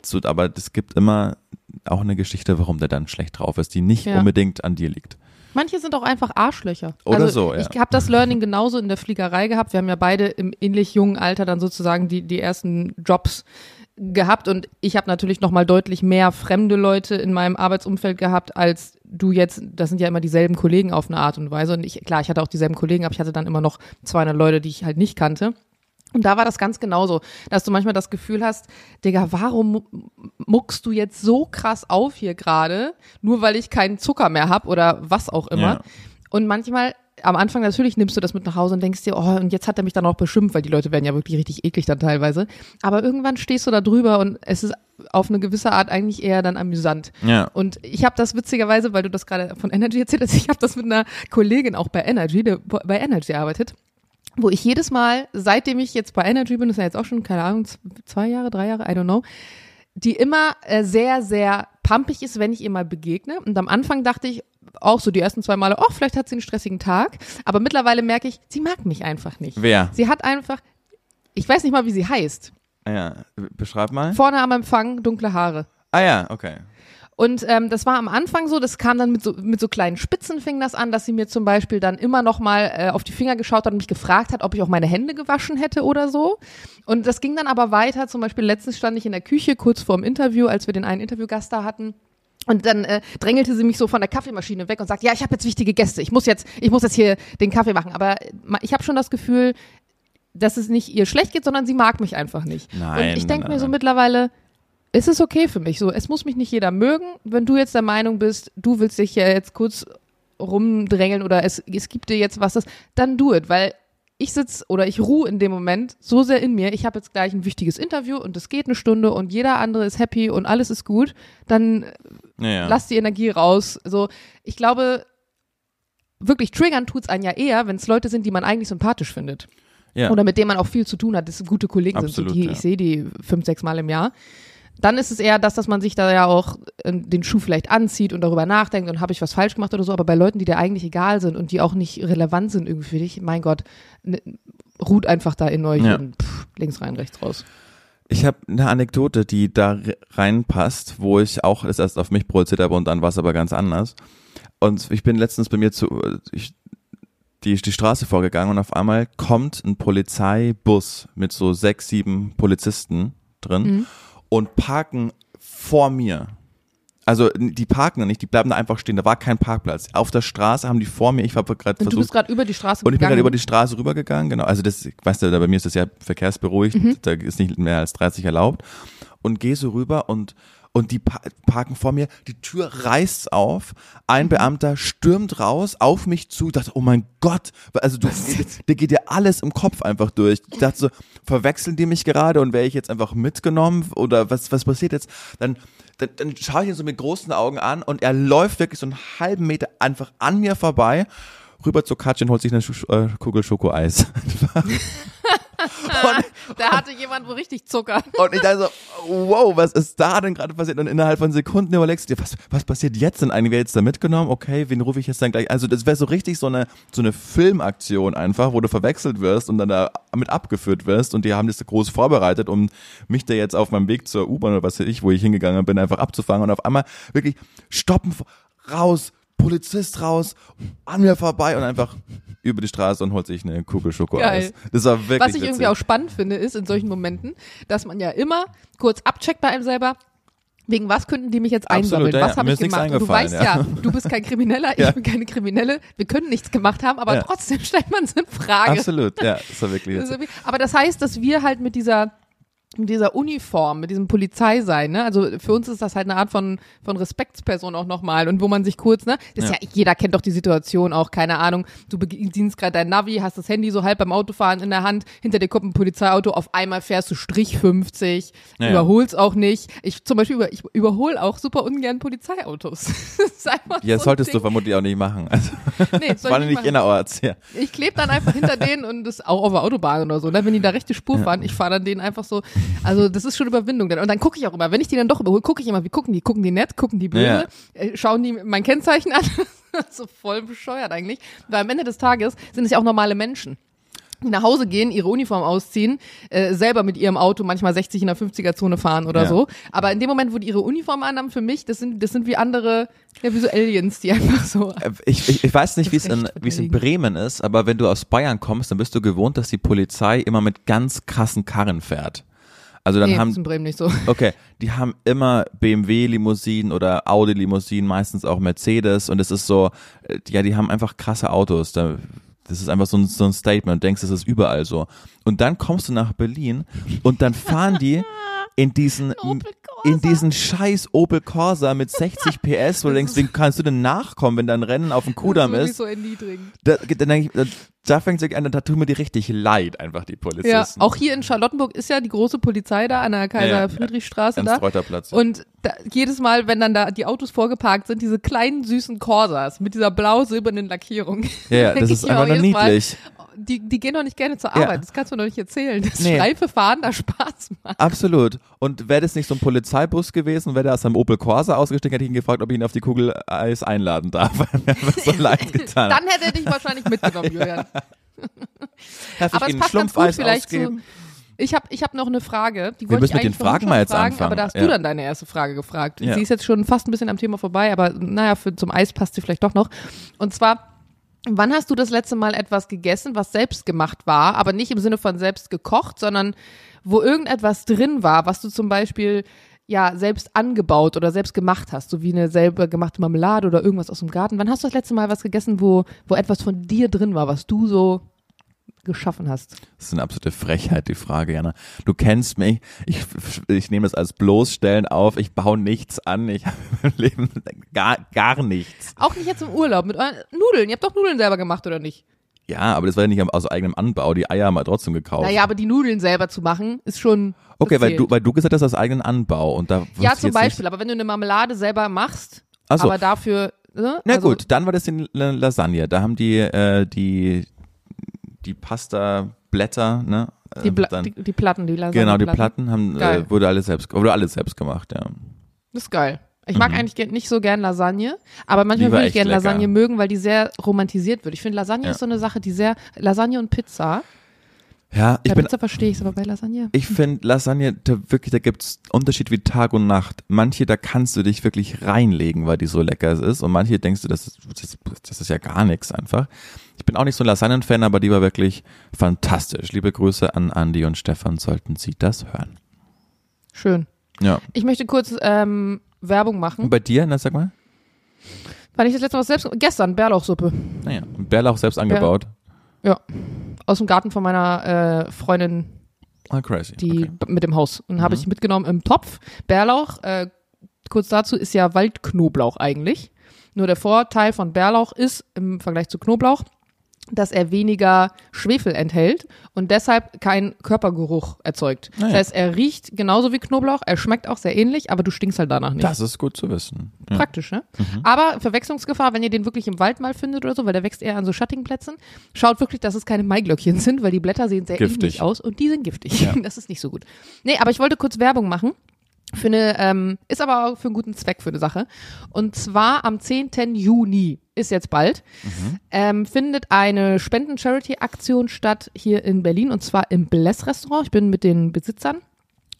Speaker 1: so, aber es gibt immer auch eine Geschichte, warum der dann schlecht drauf ist, die nicht
Speaker 2: Ja.
Speaker 1: unbedingt an dir liegt.
Speaker 2: Manche sind auch einfach Arschlöcher.
Speaker 1: Oder
Speaker 2: also
Speaker 1: so, ja.
Speaker 2: Ich habe das Learning (laughs) genauso in der Fliegerei gehabt. Wir haben ja beide im ähnlich jungen Alter dann sozusagen die, die ersten Jobs gehabt und ich habe natürlich noch mal deutlich mehr fremde Leute in meinem Arbeitsumfeld gehabt als du jetzt. Das sind ja immer dieselben Kollegen auf eine Art und Weise und ich klar, ich hatte auch dieselben Kollegen, aber ich hatte dann immer noch 200 Leute, die ich halt nicht kannte. Und da war das ganz genauso, dass du manchmal das Gefühl hast, Digga, warum mu- muckst du jetzt so krass auf hier gerade, nur weil ich keinen Zucker mehr hab oder was auch immer.
Speaker 1: Ja.
Speaker 2: Und manchmal, am Anfang natürlich nimmst du das mit nach Hause und denkst dir, oh, und jetzt hat er mich dann auch beschimpft, weil die Leute werden ja wirklich richtig eklig dann teilweise. Aber irgendwann stehst du da drüber und es ist auf eine gewisse Art eigentlich eher dann amüsant.
Speaker 1: Ja.
Speaker 2: Und ich habe das witzigerweise, weil du das gerade von Energy erzählt hast, (laughs) ich habe das mit einer Kollegin auch bei Energy, die bei Energy arbeitet, wo ich jedes Mal, seitdem ich jetzt bei Energy bin, das ist ja jetzt auch schon, keine Ahnung, zwei Jahre, drei Jahre, I don't know, die immer äh, sehr, sehr pumpig ist, wenn ich ihr mal begegne. Und am Anfang dachte ich auch so die ersten zwei Male, oh, vielleicht hat sie einen stressigen Tag. Aber mittlerweile merke ich, sie mag mich einfach nicht.
Speaker 1: Wer?
Speaker 2: Sie hat einfach, ich weiß nicht mal, wie sie heißt.
Speaker 1: Ah Ja, beschreib mal.
Speaker 2: Vorne am Empfang dunkle Haare.
Speaker 1: Ah ja, okay.
Speaker 2: Und ähm, das war am Anfang so, das kam dann mit so, mit so kleinen Spitzen fing das an, dass sie mir zum Beispiel dann immer noch mal äh, auf die Finger geschaut hat und mich gefragt hat, ob ich auch meine Hände gewaschen hätte oder so. Und das ging dann aber weiter. Zum Beispiel letztens stand ich in der Küche kurz vor dem Interview, als wir den einen Interviewgast da hatten. Und dann äh, drängelte sie mich so von der Kaffeemaschine weg und sagt, ja, ich habe jetzt wichtige Gäste, ich muss jetzt, ich muss jetzt hier den Kaffee machen. Aber ich habe schon das Gefühl, dass es nicht ihr schlecht geht, sondern sie mag mich einfach nicht.
Speaker 1: Nein,
Speaker 2: und ich denke mir so mittlerweile, es ist okay für mich. So, es muss mich nicht jeder mögen. Wenn du jetzt der Meinung bist, du willst dich ja jetzt kurz rumdrängeln oder es, es gibt dir jetzt was, das, dann do it, weil ich sitze oder ich ruhe in dem Moment so sehr in mir, ich habe jetzt gleich ein wichtiges Interview und es geht eine Stunde und jeder andere ist happy und alles ist gut, dann
Speaker 1: Ja, ja.
Speaker 2: lass die Energie raus. So, ich glaube, wirklich triggern tut's einen ja eher, wenn es Leute sind, die man eigentlich sympathisch findet.
Speaker 1: ja.
Speaker 2: Oder mit denen man auch viel zu tun hat, das gute Kollegen
Speaker 1: Absolut,
Speaker 2: sind, so die,
Speaker 1: ja.
Speaker 2: ich sehe die fünf, sechs Mal im Jahr. Dann ist es eher das, dass man sich da ja auch äh, den Schuh vielleicht anzieht und darüber nachdenkt und habe ich was falsch gemacht oder so. Aber bei Leuten, die dir eigentlich egal sind und die auch nicht relevant sind irgendwie für dich, mein Gott, ne, ruht einfach da in euch
Speaker 1: Ja.
Speaker 2: und pff, links rein, rechts raus.
Speaker 1: Ich habe eine Anekdote, die da re- reinpasst, wo ich auch es erst auf mich projiziert habe und dann war es aber ganz anders. Und ich bin letztens bei mir zu ich, die, die Straße vorgegangen und auf einmal kommt ein Polizeibus mit so sechs, sieben Polizisten drin
Speaker 2: Mhm.
Speaker 1: Und parken vor mir. Also die parken da nicht, die bleiben da einfach stehen. Da war kein Parkplatz. Auf der Straße haben die vor mir, ich habe gerade
Speaker 2: Und du
Speaker 1: versucht,
Speaker 2: bist gerade über die Straße
Speaker 1: und ich bin
Speaker 2: gegangen.
Speaker 1: gerade über die Straße rübergegangen, genau. Also das, weißt du, bei mir ist das ja verkehrsberuhigt,
Speaker 2: Mhm.
Speaker 1: da ist nicht mehr als 30 erlaubt. Und gehe so rüber und und die pa parken vor mir, die Tür reißt auf, ein
Speaker 2: Mhm.
Speaker 1: Beamter stürmt raus auf mich zu, ich dachte, oh mein Gott, also du, der geht dir alles im Kopf einfach durch. Ich dachte so, verwechseln die mich gerade und wäre ich jetzt einfach mitgenommen oder was, was passiert jetzt? Dann, dann, dann schaue ich ihn so mit großen Augen an und er läuft wirklich so einen halben Meter einfach an mir vorbei, rüber zu Katja und holt sich eine Sch äh, Kugel Schokoeis. (laughs) (laughs) (laughs)
Speaker 2: da hatte jemand wo richtig Zucker.
Speaker 1: Und ich dachte so, wow, was ist da denn gerade passiert? Und innerhalb von Sekunden überlegst du dir, was, was passiert jetzt denn eigentlich? Wer jetzt da mitgenommen? Okay, wen rufe ich jetzt dann gleich? Also das wäre so richtig so eine, so eine Filmaktion einfach, wo du verwechselt wirst und dann da mit abgeführt wirst und die haben das groß vorbereitet, um mich da jetzt auf meinem Weg zur U-Bahn oder was weiß ich, wo ich hingegangen bin, einfach abzufangen und auf einmal wirklich stoppen, raus, Polizist raus, an mir vorbei und einfach über die Straße und holt sich eine Kugel Schokoeis.
Speaker 2: Geil.
Speaker 1: Das war wirklich
Speaker 2: Was ich
Speaker 1: witzig.
Speaker 2: irgendwie auch spannend finde, ist in solchen Momenten, dass man ja immer kurz abcheckt bei einem selber, wegen was könnten die mich jetzt
Speaker 1: Absolut,
Speaker 2: einsammeln?
Speaker 1: ja,
Speaker 2: was
Speaker 1: ja.
Speaker 2: habe ich gemacht? Und du weißt
Speaker 1: eingefallen,
Speaker 2: ja. du bist kein Krimineller, (laughs)
Speaker 1: Ja.
Speaker 2: ich bin keine Kriminelle, wir können nichts gemacht haben, aber
Speaker 1: Ja.
Speaker 2: trotzdem (laughs) stellt man es in Frage.
Speaker 1: Absolut, ja, das war wirklich
Speaker 2: Das Aber das heißt, dass wir halt mit dieser mit dieser Uniform, mit diesem Polizeisein, ne? Also für uns ist das halt eine Art von von Respektsperson auch nochmal und wo man sich kurz, ne? Das ist ja.
Speaker 1: Ja.
Speaker 2: jeder kennt doch die Situation auch, keine Ahnung. Du bedienst gerade dein Navi, hast das Handy so halb beim Autofahren in der Hand, hinter dir kommt ein Polizeiauto, auf einmal fährst du Strich 50,
Speaker 1: Ja, ja.
Speaker 2: überholst auch nicht. Ich zum Beispiel über, ich überhole auch super ungern Polizeiautos. (laughs) Das ist einfach
Speaker 1: Ja,
Speaker 2: so
Speaker 1: solltest du
Speaker 2: Ding.
Speaker 1: vermutlich auch nicht machen. (laughs) Also,
Speaker 2: Nee, (laughs)
Speaker 1: das
Speaker 2: soll
Speaker 1: war
Speaker 2: ich
Speaker 1: nicht
Speaker 2: machen.
Speaker 1: innerorts, ja.
Speaker 2: Ich klebe dann einfach hinter denen und das auch auf der Autobahn oder so. Ne? Wenn die da rechte Spur fahren, ich fahre dann denen einfach so. Also das ist schon Überwindung. Dann. Und dann gucke ich auch immer, wenn ich die dann doch überhole, gucke ich immer, wie gucken die? Gucken die nett? Gucken die böse?
Speaker 1: Ja.
Speaker 2: Äh, schauen die mein Kennzeichen an? (laughs) so voll bescheuert eigentlich. Weil am Ende des Tages sind es ja auch normale Menschen. Die nach Hause gehen, ihre Uniform ausziehen, äh, selber mit ihrem Auto manchmal 60 in der 50er-Zone fahren oder
Speaker 1: Ja.
Speaker 2: so. Aber in dem Moment, wo die ihre Uniform anhaben, für mich, das sind, das sind wie andere, ja, wie so Aliens, die (laughs) einfach so.
Speaker 1: Äh, Ich, ich, ich weiß nicht, wie es in, wie es in. Bremen ist, aber wenn du aus Bayern kommst, dann bist du gewohnt, dass die Polizei immer mit ganz krassen Karren fährt. Also dann
Speaker 2: nee,
Speaker 1: haben
Speaker 2: ist in Bremen nicht so. (laughs)
Speaker 1: Okay, die haben immer BMW-Limousinen oder Audi-Limousinen, meistens auch Mercedes und es ist so, äh, ja, die haben einfach krasse Autos. Da, das ist einfach so ein, so ein Statement. Du denkst, das ist überall so. Und dann kommst du nach Berlin und dann fahren die in diesen, (laughs) in diesen scheiß Opel Corsa mit 60 (laughs) PS, wo du denkst, wie kannst du denn nachkommen, wenn dein Rennen auf dem Kudamm
Speaker 2: das ist.
Speaker 1: ist?
Speaker 2: so erniedrigend.
Speaker 1: Da, dann denk ich, da fängt es an, da tun mir die richtig leid, einfach die Polizisten.
Speaker 2: Ja, auch hier in Charlottenburg ist ja die große Polizei da an der Kaiser-Friedrich-Straße da.
Speaker 1: Ernst-Reuter-Platz.
Speaker 2: Und da, jedes Mal, wenn dann da die Autos vorgeparkt sind, diese kleinen süßen Corsas mit dieser blau-silbernen Lackierung.
Speaker 1: Ja, ja, (laughs) das ist einfach nur
Speaker 2: jedes Mal,
Speaker 1: niedlich.
Speaker 2: Die, die gehen doch nicht gerne zur
Speaker 1: Ja.
Speaker 2: Arbeit, das kannst du mir doch nicht erzählen. Das
Speaker 1: Nee.
Speaker 2: streife Fahren da Spaß macht.
Speaker 1: Absolut. Und wäre das nicht so ein Polizeibus gewesen, wäre der aus seinem Opel Corsa ausgestiegen, hätte ich ihn gefragt, ob ich ihn auf die Kugel Eis einladen darf. (laughs) So (laughs) leid getan.
Speaker 2: Dann hätte er dich wahrscheinlich mitgenommen, Julian. (laughs)
Speaker 1: Darf
Speaker 2: Aber
Speaker 1: ich
Speaker 2: es
Speaker 1: Ihnen
Speaker 2: passt ganz gut
Speaker 1: Schlumpfeis
Speaker 2: vielleicht zu.
Speaker 1: ausgeben?
Speaker 2: Ich habe ich hab noch eine Frage. Die
Speaker 1: Wir
Speaker 2: wollte
Speaker 1: müssen
Speaker 2: ich
Speaker 1: mit den Fragen mal jetzt
Speaker 2: fragen,
Speaker 1: anfangen.
Speaker 2: Aber da hast
Speaker 1: Ja.
Speaker 2: du dann deine erste Frage gefragt.
Speaker 1: Ja.
Speaker 2: Sie ist jetzt schon fast ein bisschen am Thema vorbei, aber naja, für, zum Eis passt sie vielleicht doch noch. Und zwar, wann hast du das letzte Mal etwas gegessen, was selbst gemacht war, aber nicht im Sinne von selbst gekocht, sondern wo irgendetwas drin war, was du zum Beispiel ja selbst angebaut oder selbst gemacht hast, so wie eine selber gemachte Marmelade oder irgendwas aus dem Garten. Wann hast du das letzte Mal was gegessen, wo, wo etwas von dir drin war, was du so geschaffen hast?
Speaker 1: Das ist eine absolute Frechheit, die Frage, Jana. Du kennst mich. Ich, ich nehme es als bloßstellen auf. Ich baue nichts an. Ich (laughs) habe im Leben gar, gar nichts.
Speaker 2: Auch nicht jetzt im Urlaub mit euren Nudeln. Ihr habt doch Nudeln selber gemacht, oder nicht?
Speaker 1: Ja, aber das war ja nicht aus eigenem Anbau. Die Eier haben wir trotzdem gekauft.
Speaker 2: Naja, aber die Nudeln selber zu machen, ist schon.
Speaker 1: okay, weil du, weil du gesagt hast, aus eigenen Anbau. Und da
Speaker 2: Ja, zum Beispiel. Aber wenn du eine Marmelade selber machst,
Speaker 1: Ach so.
Speaker 2: aber dafür. Ne?
Speaker 1: Na
Speaker 2: also,
Speaker 1: gut, dann war das die La- Lasagne. Da haben die äh, die die Pasta-Blätter, ne?
Speaker 2: Die, Bla
Speaker 1: dann,
Speaker 2: die, die Platten, die Lasagne.
Speaker 1: genau, die Platten haben äh, wurde alles selbst wurde alles selbst gemacht, ja.
Speaker 2: Das ist geil. Ich mag eigentlich ge- nicht so gern Lasagne, aber manchmal würde ich gerne. Lasagne mögen, weil die sehr romantisiert wird. Ich finde, Lasagne
Speaker 1: Ja.
Speaker 2: ist so eine Sache, die sehr. Lasagne und Pizza.
Speaker 1: Ja, ich
Speaker 2: bei
Speaker 1: bin
Speaker 2: Pizza verstehe ich es, aber bei Lasagne.
Speaker 1: ich finde Lasagne da wirklich da gibt's Unterschied wie Tag und Nacht. Manche da kannst du dich wirklich reinlegen, weil die so lecker ist und manche denkst du, das ist, das, das ist ja gar nichts einfach. Ich bin auch nicht so ein Lasagnen-Fan, aber die war wirklich fantastisch. Liebe Grüße an Andi und Stefan, sollten Sie das hören.
Speaker 2: Schön.
Speaker 1: Ja.
Speaker 2: Ich möchte kurz ähm, Werbung
Speaker 1: Und
Speaker 2: machen.
Speaker 1: bei dir, na sag mal?
Speaker 2: Weil ich das letzte Mal selbst. Gestern, Bärlauchsuppe.
Speaker 1: Naja, Bärlauch selbst angebaut.
Speaker 2: Ja. Aus dem Garten von meiner äh, Freundin,
Speaker 1: Ah, crazy.
Speaker 2: die
Speaker 1: okay.
Speaker 2: mit dem Haus. Und habe
Speaker 1: Mhm.
Speaker 2: ich mitgenommen im Topf. Bärlauch, äh, kurz dazu, ist ja Waldknoblauch eigentlich. Nur der Vorteil von Bärlauch ist im Vergleich zu Knoblauch, dass er weniger Schwefel enthält und deshalb keinen Körpergeruch erzeugt.
Speaker 1: Ah, ja.
Speaker 2: Das heißt, er riecht genauso wie Knoblauch, er schmeckt auch sehr ähnlich, aber du stinkst halt danach nicht.
Speaker 1: Das ist gut zu wissen. Ja.
Speaker 2: Praktisch, ne?
Speaker 1: Mhm.
Speaker 2: Aber Verwechslungsgefahr, wenn ihr den wirklich im Wald mal findet oder so, weil der wächst eher an so schattigen Plätzen, schaut wirklich, dass es keine Maiglöckchen sind, weil die Blätter sehen sehr
Speaker 1: Giftig.
Speaker 2: ähnlich aus und die sind giftig.
Speaker 1: Ja. (laughs)
Speaker 2: Das ist nicht so gut. Nee, aber ich wollte kurz Werbung machen. Für eine, ähm, ist aber auch für einen guten Zweck für eine Sache. Und zwar am 10. Juni, ist jetzt bald, ähm, findet eine Spenden-Charity-Aktion statt hier in Berlin und zwar im Bless-Restaurant. Ich bin mit den Besitzern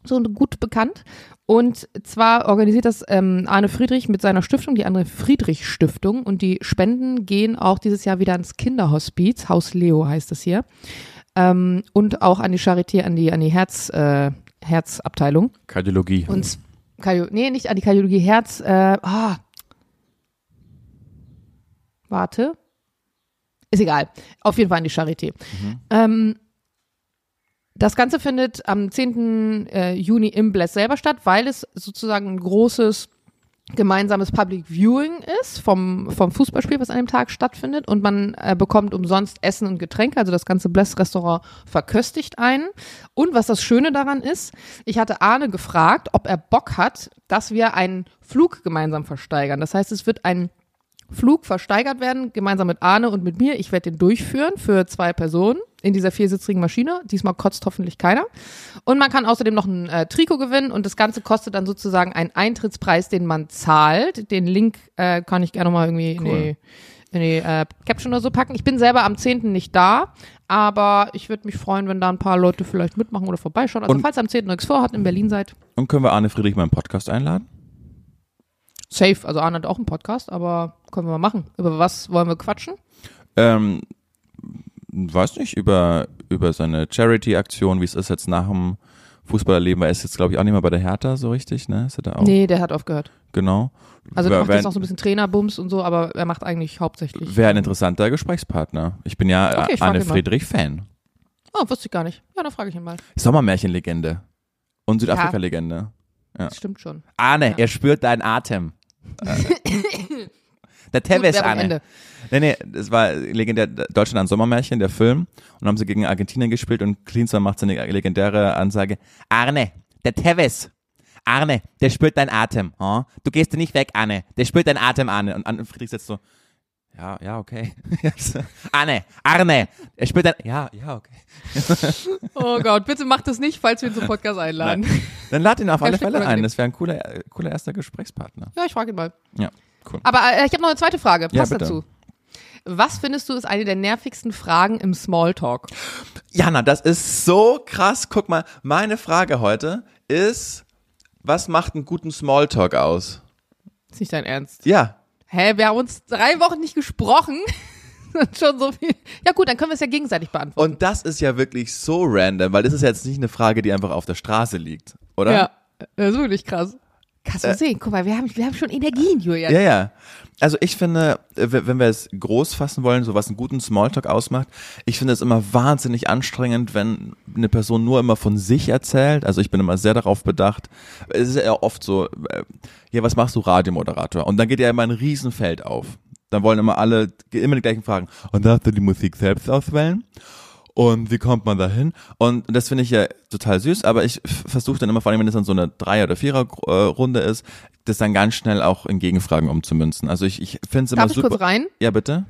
Speaker 2: so gut bekannt. Und zwar organisiert das ähm, Arne Friedrich mit seiner Stiftung, die Arne Friedrich Stiftung. Und die Spenden gehen auch dieses Jahr wieder ans Kinderhospiz, Haus Leo heißt es hier. Ähm, und auch an die Charité, an die, an die Herz, äh, Herzabteilung.
Speaker 1: Kardiologie.
Speaker 2: Und Kardio nee, nicht an die Kardiologie Herz. Äh, ah. Warte. Ist egal. Auf jeden Fall an die Charité. Ähm, das Ganze findet am 10. Äh, Juni im Bless selber statt, weil es sozusagen ein großes gemeinsames Public Viewing ist vom, vom Fußballspiel, was an dem Tag stattfindet. Und man äh, bekommt umsonst Essen und Getränke. Also das ganze Bless-Restaurant verköstigt einen. Und was das Schöne daran ist, ich hatte Arne gefragt, ob er Bock hat, dass wir einen Flug gemeinsam versteigern. Das heißt, es wird ein Flug versteigert werden, gemeinsam mit Arne und mit mir. Ich werde den durchführen für zwei Personen in dieser viersitzigen Maschine. Diesmal kotzt hoffentlich keiner. Und man kann außerdem noch ein äh, Trikot gewinnen und das Ganze kostet dann sozusagen einen Eintrittspreis, den man zahlt. Den Link äh, kann ich gerne mal irgendwie in die, in die äh, Caption oder so packen. Ich bin selber am 10. nicht da, aber ich würde mich freuen, wenn da ein paar Leute vielleicht mitmachen oder vorbeischauen. Also
Speaker 1: Und-
Speaker 2: falls ihr am 10. nichts vorhat, in Berlin seid,
Speaker 1: Und können wir Arne Friedrich mal im Podcast einladen?
Speaker 2: safe. Also Arne hat auch einen Podcast, aber können wir mal machen. Über was wollen wir quatschen?
Speaker 1: Ähm, weiß nicht, über, über seine Charity-Aktion, wie es ist jetzt nach dem Fußballerleben, weil er ist jetzt, glaube ich, auch nicht mehr bei der Hertha so richtig, ne? Ist er da auch?
Speaker 2: Nee, der hat aufgehört.
Speaker 1: Genau.
Speaker 2: Also der macht jetzt noch so ein bisschen Trainerbums und so, aber er macht eigentlich hauptsächlich.
Speaker 1: Wäre ein interessanter Gesprächspartner. Ich bin ja
Speaker 2: Okay,
Speaker 1: Anne. Friedrich-Fan.
Speaker 2: Oh, wusste ich gar nicht. Ja, dann frage ich ihn mal.
Speaker 1: Sommermärchenlegende. Und Südafrika-Legende.
Speaker 2: Das stimmt schon.
Speaker 1: Arne,
Speaker 2: Ja.
Speaker 1: er spürt deinen Atem. (laughs) der Tevez.
Speaker 2: Ende.
Speaker 1: Nee, nee, das war legendär Deutschland ein Sommermärchen, der Film. Und haben sie gegen Argentinien gespielt und Klinsmann macht seine legendäre Ansage. Arne, der Tevez. Arne, der spürt deinen Atem. Huh? Du gehst nicht weg, Arne. Der spürt deinen Atem, Arne. Und Anne Friedrich sitzt so, ja, ja, okay. (laughs) Arne, Arne, er spürt dein, ja, ja, okay. (laughs)
Speaker 2: Oh Gott, bitte macht das nicht, falls wir ihn zum Podcast einladen.
Speaker 1: Dann lad ihn auf alle Fälle ein. Das wäre ein cooler, cooler erster Gesprächspartner.
Speaker 2: Ja, ich frage ihn mal.
Speaker 1: Ja, cool.
Speaker 2: Aber äh, ich habe noch eine zweite Frage.
Speaker 1: Ja,
Speaker 2: Passt
Speaker 1: bitte.
Speaker 2: dazu. Was findest du ist eine der nervigsten Fragen im Smalltalk?
Speaker 1: Jana, das ist so krass. Guck mal, meine Frage heute ist, was macht einen guten Smalltalk aus?
Speaker 2: Ist nicht dein Ernst.
Speaker 1: Ja,
Speaker 2: Hä, wir haben uns drei Wochen nicht gesprochen. (laughs) Schon so viel. Ja gut, dann können wir es ja gegenseitig beantworten.
Speaker 1: und das ist ja wirklich so random, weil das ist jetzt nicht eine Frage, die einfach auf der Straße liegt, oder?
Speaker 2: Ja, das ist wirklich krass. Kannst du sehen, guck mal, wir haben, wir haben schon Energien, Julian.
Speaker 1: Ja, ja. Also ich finde, äh, wenn wir es groß fassen wollen, so was einen guten Smalltalk ausmacht, ich finde es immer wahnsinnig anstrengend, wenn eine Person nur immer von sich erzählt. Also ich bin immer sehr darauf bedacht. Es ist ja oft so, äh, ja, was machst du, Radiomoderator? Und dann geht ja immer ein Riesenfeld auf. Dann wollen immer alle immer die gleichen Fragen. Und darfst du die Musik selbst auswählen? Und wie kommt man da hin? Und das finde ich ja total süß, aber ich versuche dann immer, vor allem wenn es dann so eine Dreier- oder Vierer-Runde ist, das dann ganz schnell auch in Gegenfragen umzumünzen. Also ich, ich finde es immer
Speaker 2: Darf ich
Speaker 1: super.
Speaker 2: kurz rein?
Speaker 1: Ja, bitte?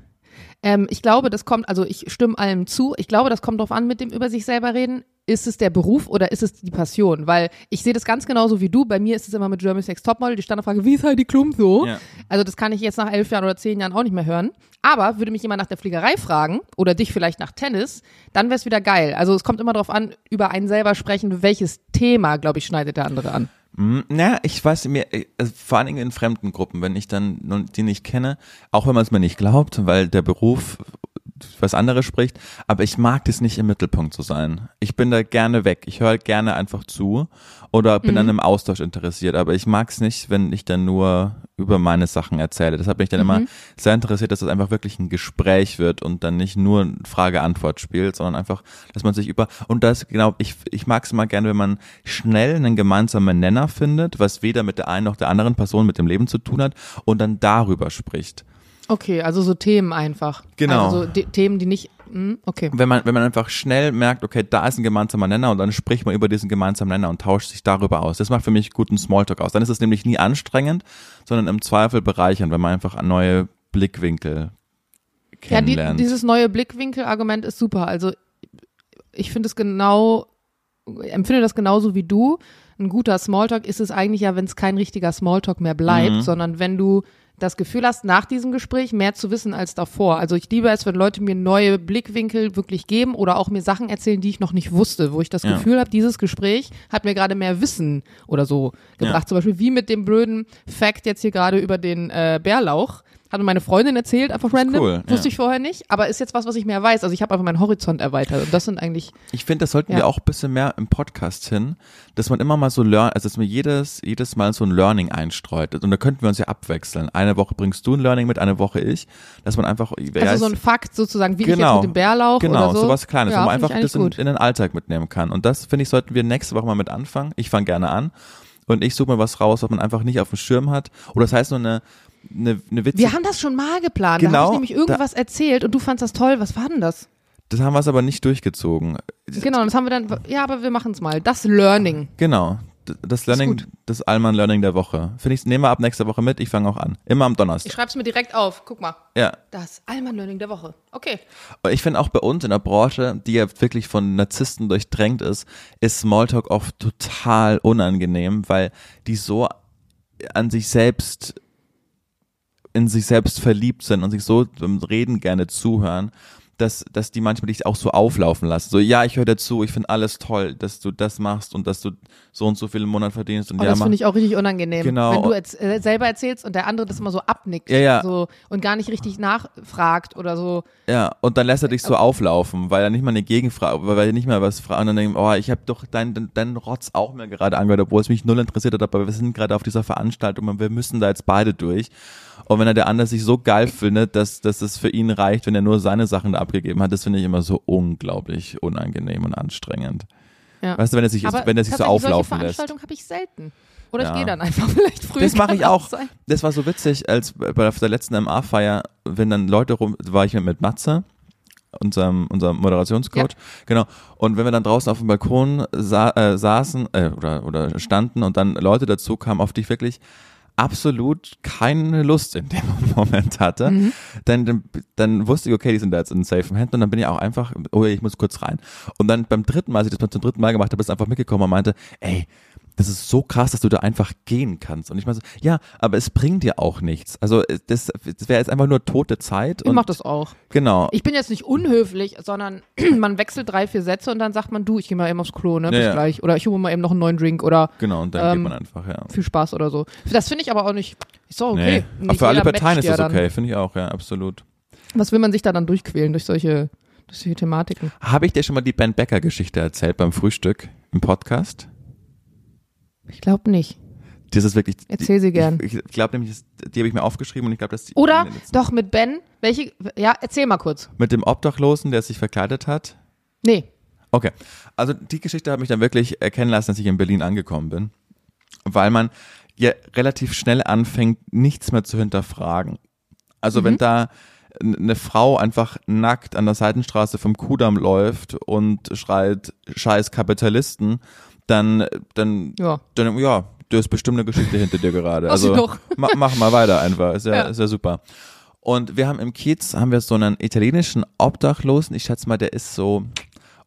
Speaker 2: Ähm, ich glaube, das kommt, also ich stimme allem zu. Ich glaube, das kommt drauf an mit dem über sich selber reden. Ist es der Beruf oder ist es die Passion? Weil ich sehe das ganz genauso wie du. Bei mir ist es immer mit Germany's Next Topmodel die Standardfrage, wie ist Heidi Klum so?
Speaker 1: Ja.
Speaker 2: Also das kann ich jetzt nach elf Jahren oder zehn Jahren auch nicht mehr hören. Aber würde mich jemand nach der Fliegerei fragen oder dich vielleicht nach Tennis, dann wäre es wieder geil. Also es kommt immer darauf an, über einen selber sprechen, welches Thema, glaube ich, schneidet der andere an.
Speaker 1: Hm, Na, ich weiß mir, äh, also vor allen Dingen in fremden Gruppen, wenn ich dann die nicht kenne, auch wenn man es mir nicht glaubt, weil der Beruf was anderes spricht, aber ich mag das nicht im Mittelpunkt zu sein. Ich bin da gerne weg. Ich höre gerne einfach zu oder bin an einem Austausch interessiert, aber ich mag es nicht, wenn ich dann nur über meine Sachen erzähle. Deshalb bin ich dann immer sehr interessiert, dass es einfach wirklich ein Gespräch wird und dann nicht nur ein Frage-Antwort spielt, sondern einfach, dass man sich über und das genau, ich ich mag es immer gerne, wenn man schnell einen gemeinsamen Nenner findet, was weder mit der einen noch der anderen Person mit dem Leben zu tun hat und dann darüber spricht.
Speaker 2: Okay, also so Themen einfach.
Speaker 1: Genau.
Speaker 2: Also so die, Themen, die nicht, hm, okay.
Speaker 1: wenn man, wenn man einfach schnell merkt, okay, da ist ein gemeinsamer Nenner und dann spricht man über diesen gemeinsamen Nenner und tauscht sich darüber aus. Das macht für mich guten Smalltalk aus. Dann ist es nämlich nie anstrengend, sondern im Zweifel bereichernd, wenn man einfach neue Blickwinkel
Speaker 2: Ja, die,
Speaker 1: kennenlernt.
Speaker 2: dieses neue Blickwinkel-Argument ist super. Also ich finde es genau, empfinde das genauso wie du. Ein guter Smalltalk ist es eigentlich ja, wenn es kein richtiger Smalltalk mehr bleibt,
Speaker 1: Mhm.
Speaker 2: sondern wenn du das Gefühl hast, nach diesem Gespräch mehr zu wissen als davor. Also ich liebe es, wenn Leute mir neue Blickwinkel wirklich geben oder auch mir Sachen erzählen, die ich noch nicht wusste, wo ich das
Speaker 1: Ja.
Speaker 2: Gefühl habe, dieses Gespräch hat mir gerade mehr Wissen oder so gebracht. Zum Beispiel wie mit dem blöden Fact jetzt hier gerade über den äh, Bärlauch. Hat mir meine Freundin erzählt, einfach random.
Speaker 1: cool,
Speaker 2: Wusste
Speaker 1: ja.
Speaker 2: ich vorher nicht, aber ist jetzt was, was ich mehr weiß. Also ich habe einfach meinen Horizont erweitert und das sind eigentlich,
Speaker 1: Ich finde, das sollten
Speaker 2: Ja.
Speaker 1: wir auch ein bisschen mehr im Podcast hin, dass man immer mal so learn, also dass man jedes, jedes Mal so ein Learning einstreut. Und da könnten wir uns ja abwechseln. Eine Woche bringst du ein Learning mit, eine Woche ich, dass man einfach,
Speaker 2: also so ein Fakt sozusagen, wie ich jetzt
Speaker 1: Genau.
Speaker 2: mit dem Bärlauch
Speaker 1: Genau,
Speaker 2: oder so.
Speaker 1: sowas Kleines,
Speaker 2: ja,
Speaker 1: wo man einfach das in, in den Alltag mitnehmen kann. Und das, finde ich, sollten wir nächste Woche mal mit anfangen. Ich fange gerne an. Und ich suche mir was raus, was man einfach nicht auf dem Schirm hat. Oder das heißt nur eine, eine, eine witzige,
Speaker 2: Wir haben das schon mal geplant. da
Speaker 1: Genau,
Speaker 2: habe ich nämlich irgendwas erzählt und du fandst das toll. Was war denn das?
Speaker 1: das haben wir es aber nicht durchgezogen.
Speaker 2: Genau, das haben wir dann, ja, aber wir machen es mal. Das Learning.
Speaker 1: Genau. Das Learning, das Allmann Learning der Woche. Finde ich, nehmen wir ab nächster Woche mit. Ich fange auch an. Immer am
Speaker 2: Ich
Speaker 1: Donnerstag.
Speaker 2: schreibe es mir direkt auf. Guck mal.
Speaker 1: Ja.
Speaker 2: Das Allmann Learning der Woche. Okay.
Speaker 1: Ich finde auch bei uns in der Branche, die ja wirklich von Narzissten durchdrängt ist, ist Smalltalk oft total unangenehm, weil die so an sich selbst in sich selbst verliebt sind und sich so beim Reden gerne zuhören, dass, dass die manchmal dich auch so auflaufen lassen. So, ja, ich höre dir zu, ich finde alles toll, dass du das machst und dass du so und so viel im Monat verdienst. Und
Speaker 2: Oh,
Speaker 1: ja,
Speaker 2: das finde ich auch richtig unangenehm.
Speaker 1: Genau.
Speaker 2: Wenn du erz äh, selber erzählst und der andere das immer so abnickt.
Speaker 1: Ja, ja.
Speaker 2: So, und gar nicht richtig nachfragt oder so.
Speaker 1: Ja, und dann lässt er dich so auflaufen, weil er nicht mal eine Gegenfrage, weil er nicht mal was fragt und dann denkt, oh, ich habe doch deinen dein, dein Rotz auch mir gerade angehört, obwohl es mich null interessiert hat, aber wir sind gerade auf dieser Veranstaltung und wir müssen da jetzt beide durch. Und wenn er der andere sich so geil findet, dass, dass es für ihn reicht, wenn er nur seine Sachen da abgegeben hat, das finde ich immer so unglaublich unangenehm und anstrengend.
Speaker 2: Ja.
Speaker 1: Weißt du, wenn er sich,
Speaker 2: Aber
Speaker 1: wenn er sich so auflaufen
Speaker 2: solche
Speaker 1: lässt.
Speaker 2: Veranstaltungen habe ich selten. Oder
Speaker 1: Ja.
Speaker 2: ich gehe dann einfach (laughs) vielleicht früh.
Speaker 1: Das mache ich auch.
Speaker 2: sein.
Speaker 1: Das war so witzig, als bei der letzten MA-Feier, wenn dann Leute rum, war ich mit Matze, unserem, unserem Moderationscoach, genau. Und wenn wir dann draußen auf dem Balkon sa äh, saßen äh, oder, oder standen und dann Leute dazu kamen, auf die ich wirklich absolut keine Lust in dem (laughs) Moment hatte, dann, dann, dann wusste ich, okay, die sind da jetzt in safen Händen und dann bin ich auch einfach, oh, ich muss kurz rein. Und dann beim dritten Mal, als ich das zum dritten Mal gemacht habe, ist einfach mitgekommen und meinte, ey, das ist so krass, dass du da einfach gehen kannst. Und ich meine so, ja, aber es bringt dir auch nichts. Also das, das wäre jetzt einfach nur tote Zeit.
Speaker 2: Ich
Speaker 1: und
Speaker 2: mache das auch.
Speaker 1: Genau.
Speaker 2: Ich bin jetzt nicht unhöflich, sondern (clears throat) man wechselt drei, vier Sätze und dann sagt man, du, ich gehe mal eben aufs Klo, ne? Bis
Speaker 1: ja.
Speaker 2: gleich. Oder ich hole mal eben noch einen neuen Drink oder
Speaker 1: genau, und dann
Speaker 2: ähm,
Speaker 1: geht man einfach, ja.
Speaker 2: viel Spaß oder so. Das finde ich aber auch nicht. Ist doch okay.
Speaker 1: Nee. Aber für alle Parteien ist das okay, finde ich auch, ja, absolut.
Speaker 2: Was will man sich da dann durchquälen durch solche, durch solche Thematiken?
Speaker 1: Habe ich dir schon mal die Ben Becker Geschichte erzählt beim Frühstück im Podcast?
Speaker 2: Ich glaube nicht.
Speaker 1: Das ist wirklich.
Speaker 2: Erzähl sie gern.
Speaker 1: Ich, ich glaube nämlich, das- die habe ich mir aufgeschrieben und ich glaube, dass die.
Speaker 2: Oder doch mit Ben. Welche? Ja, erzähl mal kurz.
Speaker 1: Mit dem Obdachlosen, der sich verkleidet hat.
Speaker 2: Nee.
Speaker 1: Okay. Also die Geschichte hat mich dann wirklich erkennen lassen, dass ich in Berlin angekommen bin. Weil man ja relativ schnell anfängt, nichts mehr zu hinterfragen. Also wenn da eine Frau einfach nackt an der Seitenstraße vom Kudamm läuft und schreit, scheiß Kapitalisten, dann, dann,
Speaker 2: Ja.
Speaker 1: dann, ja, du hast bestimmt eine Geschichte hinter dir gerade. Also mach, mach mal weiter einfach. Ist ja,
Speaker 2: Ja.
Speaker 1: ist ja super. Und wir haben im Kiez, haben wir so einen italienischen Obdachlosen, ich schätze mal, der ist so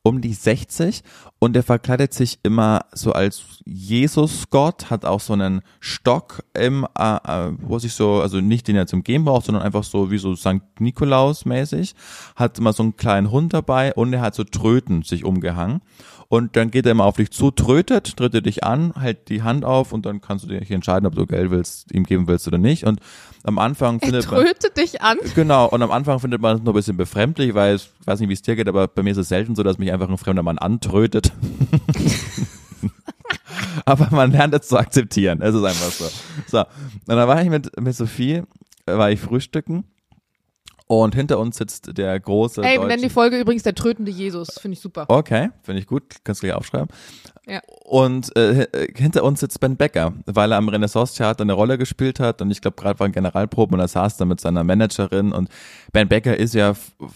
Speaker 1: um die 60 und der verkleidet sich immer so als Jesus-Gott, hat auch so einen Stock im, äh, äh, wo sich so, also nicht den er zum Gehen braucht, sondern einfach so wie so St. Nikolaus mäßig, hat immer so einen kleinen Hund dabei und er hat so Tröten sich umgehangen und dann geht er immer auf dich zu, trötet, trötet dich an, hält die Hand auf und dann kannst du dich entscheiden, ob du Geld willst, ihm geben willst oder nicht und am Anfang
Speaker 2: Er
Speaker 1: findet man
Speaker 2: trötet dich an.
Speaker 1: Genau, und am Anfang findet man es noch ein bisschen befremdlich, weil ich weiß nicht, wie es dir geht, aber bei mir ist es selten so, dass mich einfach ein fremder Mann antrötet. (laughs) aber man lernt es zu akzeptieren. Es ist einfach so. So, und dann war ich mit, mit Sophie, war ich frühstücken und hinter uns sitzt der große
Speaker 2: Ey, wir nennen die Folge übrigens der trötende Jesus. Finde ich super.
Speaker 1: Okay, finde ich gut, kannst du gleich aufschreiben.
Speaker 2: Ja.
Speaker 1: Und äh, h- hinter uns sitzt Ben Becker, weil er am Renaissance-Theater eine Rolle gespielt hat und ich glaube gerade waren Generalproben und er saß da mit seiner Managerin und Ben Becker ist ja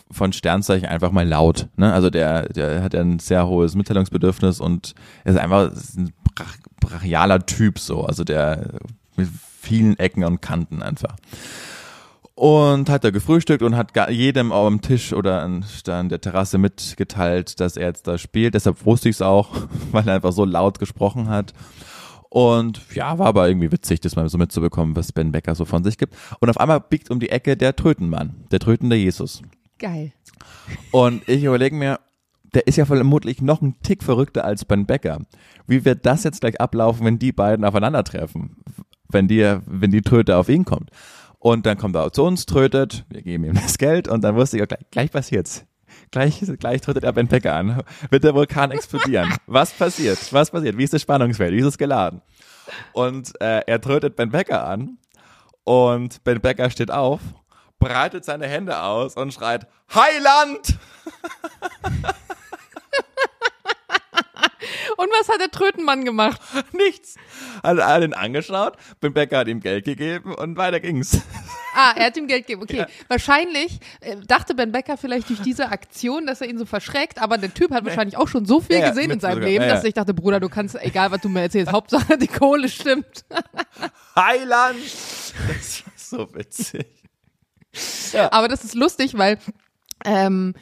Speaker 1: von Sternzeichen einfach mal laut, ne? Also der der hat ja ein sehr hohes Mitteilungsbedürfnis und er ist einfach ein brach, brachialer Typ so, also der mit vielen Ecken und Kanten einfach. Und hat da gefrühstückt und hat jedem am Tisch oder an, an der Terrasse mitgeteilt, dass er jetzt da spielt. Deshalb wusste ich es auch, (laughs) weil er einfach so laut gesprochen hat. Und ja, war aber irgendwie witzig, das mal so mitzubekommen, was Ben Becker so von sich gibt. Und auf einmal biegt um die Ecke der Trötenmann, der trötende Jesus.
Speaker 2: Geil.
Speaker 1: Und ich überlege mir, der ist ja vermutlich noch ein Tick verrückter als Ben Becker. Wie wird das jetzt gleich ablaufen, wenn die beiden aufeinandertreffen? Wenn die, wenn die Tröte auf ihn kommt. Und dann kommt er zu uns, trötet, wir geben ihm das Geld und dann wusste ich, okay, gleich passiert's. Gleich, gleich trötet er Ben Becker an. Wird der Vulkan explodieren? Was passiert? Was passiert? Wie ist das Spannungsfeld? Wie ist es geladen? Und äh, er trötet Ben Becker an und Ben Becker steht auf, breitet seine Hände aus und schreit, Heiland! (laughs)
Speaker 2: Und was hat der Trötenmann gemacht? (laughs)
Speaker 1: Nichts. Hat allen angeschaut, Ben Becker hat ihm Geld gegeben und weiter ging's.
Speaker 2: Ah, er hat ihm Geld gegeben. Okay,
Speaker 1: Ja.
Speaker 2: wahrscheinlich äh, dachte Ben Becker vielleicht durch diese Aktion, dass er ihn so verschreckt, aber der Typ hat wahrscheinlich auch schon so viel
Speaker 1: Ja,
Speaker 2: gesehen in seinem
Speaker 1: sogar.
Speaker 2: Leben,
Speaker 1: ja.
Speaker 2: dass ich dachte, Bruder, du kannst, egal was du mir erzählst, Hauptsache die Kohle stimmt. (laughs)
Speaker 1: Heiland! Das war so witzig.
Speaker 2: Aber das ist lustig, weil ähm,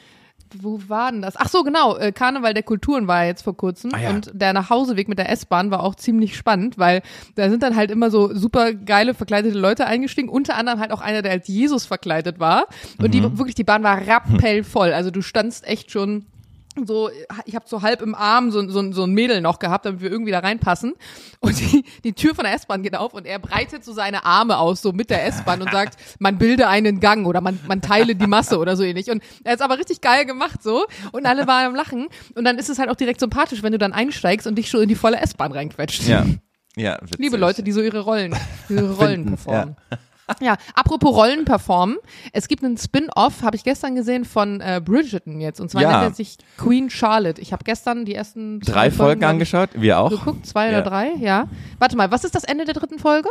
Speaker 2: wo war denn das? Ach so, genau. Äh, Karneval der Kulturen war jetzt vor kurzem
Speaker 1: Ah ja.
Speaker 2: und der Nachhauseweg mit der S-Bahn war auch ziemlich spannend, weil da sind dann halt immer so super geile verkleidete Leute eingestiegen, unter anderem halt auch einer, der als Jesus verkleidet war und die
Speaker 1: Mhm.
Speaker 2: wirklich die Bahn war rappellvoll. Also du standst echt schon so, ich habe so halb im Arm so, so, so ein Mädel noch gehabt, damit wir irgendwie da reinpassen. Und die, die Tür von der S-Bahn geht auf und er breitet so seine Arme aus, so mit der S-Bahn und sagt, (laughs) man bilde einen Gang oder man, man teile die Masse oder so ähnlich. Und er ist aber richtig geil gemacht so und alle waren am Lachen. Und dann ist es halt auch direkt sympathisch, wenn du dann einsteigst und dich schon in die volle S-Bahn reinquetscht.
Speaker 1: Ja. Ja, witzig.
Speaker 2: Liebe Leute, die so ihre Rollen, ihre (laughs) Rollen performen. Ja. Apropos Rollen performen. Es gibt einen Spin-off, habe ich gestern gesehen, von äh, Bridgerton jetzt. Und zwar
Speaker 1: Ja.
Speaker 2: nennt er sich Queen Charlotte. Ich habe gestern die ersten
Speaker 1: Drei Folgen
Speaker 2: ich,
Speaker 1: angeschaut, wir auch.
Speaker 2: geguckt, zwei
Speaker 1: Ja.
Speaker 2: oder drei, ja. Warte mal, was ist das Ende der dritten Folge?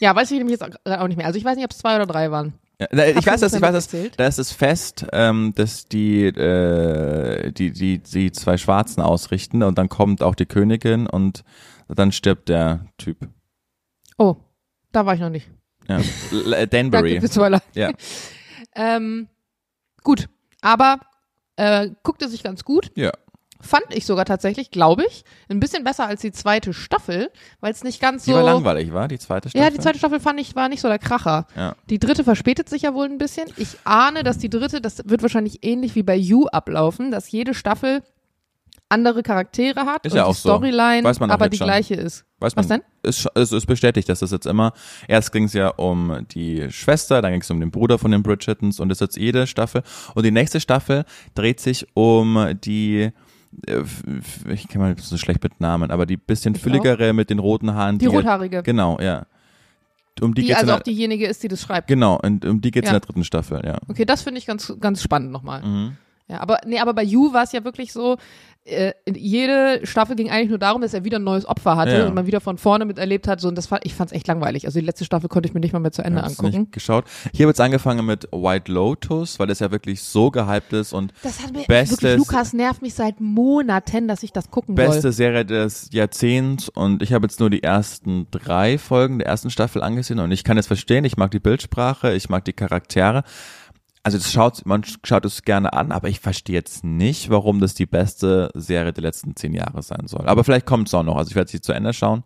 Speaker 2: Ja, weiß ich nämlich jetzt auch nicht mehr. Also ich weiß nicht, ob es zwei oder drei waren.
Speaker 1: Ja, ich
Speaker 2: Hast du
Speaker 1: weiß
Speaker 2: das
Speaker 1: das, ich weiß das. Da ist es fest, ähm, dass die, äh, die, die, die zwei Schwarzen ausrichten und dann kommt auch die Königin und dann stirbt der Typ.
Speaker 2: Oh, da war ich noch nicht.
Speaker 1: Ja. Äh,
Speaker 2: Danke
Speaker 1: Danbury.
Speaker 2: Spoiler.
Speaker 1: Ja. (laughs)
Speaker 2: Ähm, gut, aber äh, guckte sich ganz gut.
Speaker 1: Ja.
Speaker 2: Fand ich sogar tatsächlich, glaube ich, ein bisschen besser als die zweite Staffel, weil es nicht ganz
Speaker 1: Die
Speaker 2: so.
Speaker 1: war langweilig, war die zweite Staffel?
Speaker 2: Ja, die zweite Staffel fand ich war nicht so der Kracher.
Speaker 1: Ja.
Speaker 2: Die dritte verspätet sich ja wohl ein bisschen. Ich ahne, dass die dritte, das wird wahrscheinlich ähnlich wie bei You ablaufen, dass jede Staffel andere Charaktere hat
Speaker 1: Ist
Speaker 2: und
Speaker 1: ja
Speaker 2: die
Speaker 1: auch so.
Speaker 2: Storyline
Speaker 1: auch
Speaker 2: aber die
Speaker 1: schon.
Speaker 2: gleiche ist.
Speaker 1: Weiß man,
Speaker 2: Was denn?
Speaker 1: Es, es ist bestätigt, dass das jetzt immer, erst ging es ja um die Schwester, dann ging es um den Bruder von den Bridgertons und das ist jetzt jede Staffel. Und die nächste Staffel dreht sich um die äh, ich kenne mal so schlecht mit Namen, aber die bisschen fülligere mit den roten Haaren.
Speaker 2: Die, die rothaarige.
Speaker 1: Genau, ja.
Speaker 2: Um die, die also auch diejenige ist, die das schreibt.
Speaker 1: Genau, und um die geht es ja. in der dritten Staffel, ja.
Speaker 2: Okay, das finde ich ganz, ganz spannend nochmal. Mhm. Ja, aber nee, aber bei You war es ja wirklich so, äh, jede Staffel ging eigentlich nur darum, dass er wieder ein neues Opfer hatte ja. und man wieder von vorne miterlebt hat. So, und das fand, ich fand es echt langweilig. Also die letzte Staffel konnte ich mir nicht mal mehr zu Ende ja, angucken. Nicht
Speaker 1: geschaut. Ich habe jetzt angefangen mit White Lotus, weil das ja wirklich so gehypt ist und
Speaker 2: das hat mir bestes, wirklich, Lukas nervt mich seit Monaten, dass ich das gucken
Speaker 1: beste
Speaker 2: soll.
Speaker 1: Serie des Jahrzehnts und ich habe jetzt nur die ersten drei Folgen der ersten Staffel angesehen und ich kann es verstehen. Ich mag die Bildsprache, ich mag die Charaktere also das schaut, man schaut es gerne an, aber ich verstehe jetzt nicht, warum das die beste Serie der letzten zehn Jahre sein soll. Aber vielleicht kommt es auch noch. Also ich werde sie zu Ende schauen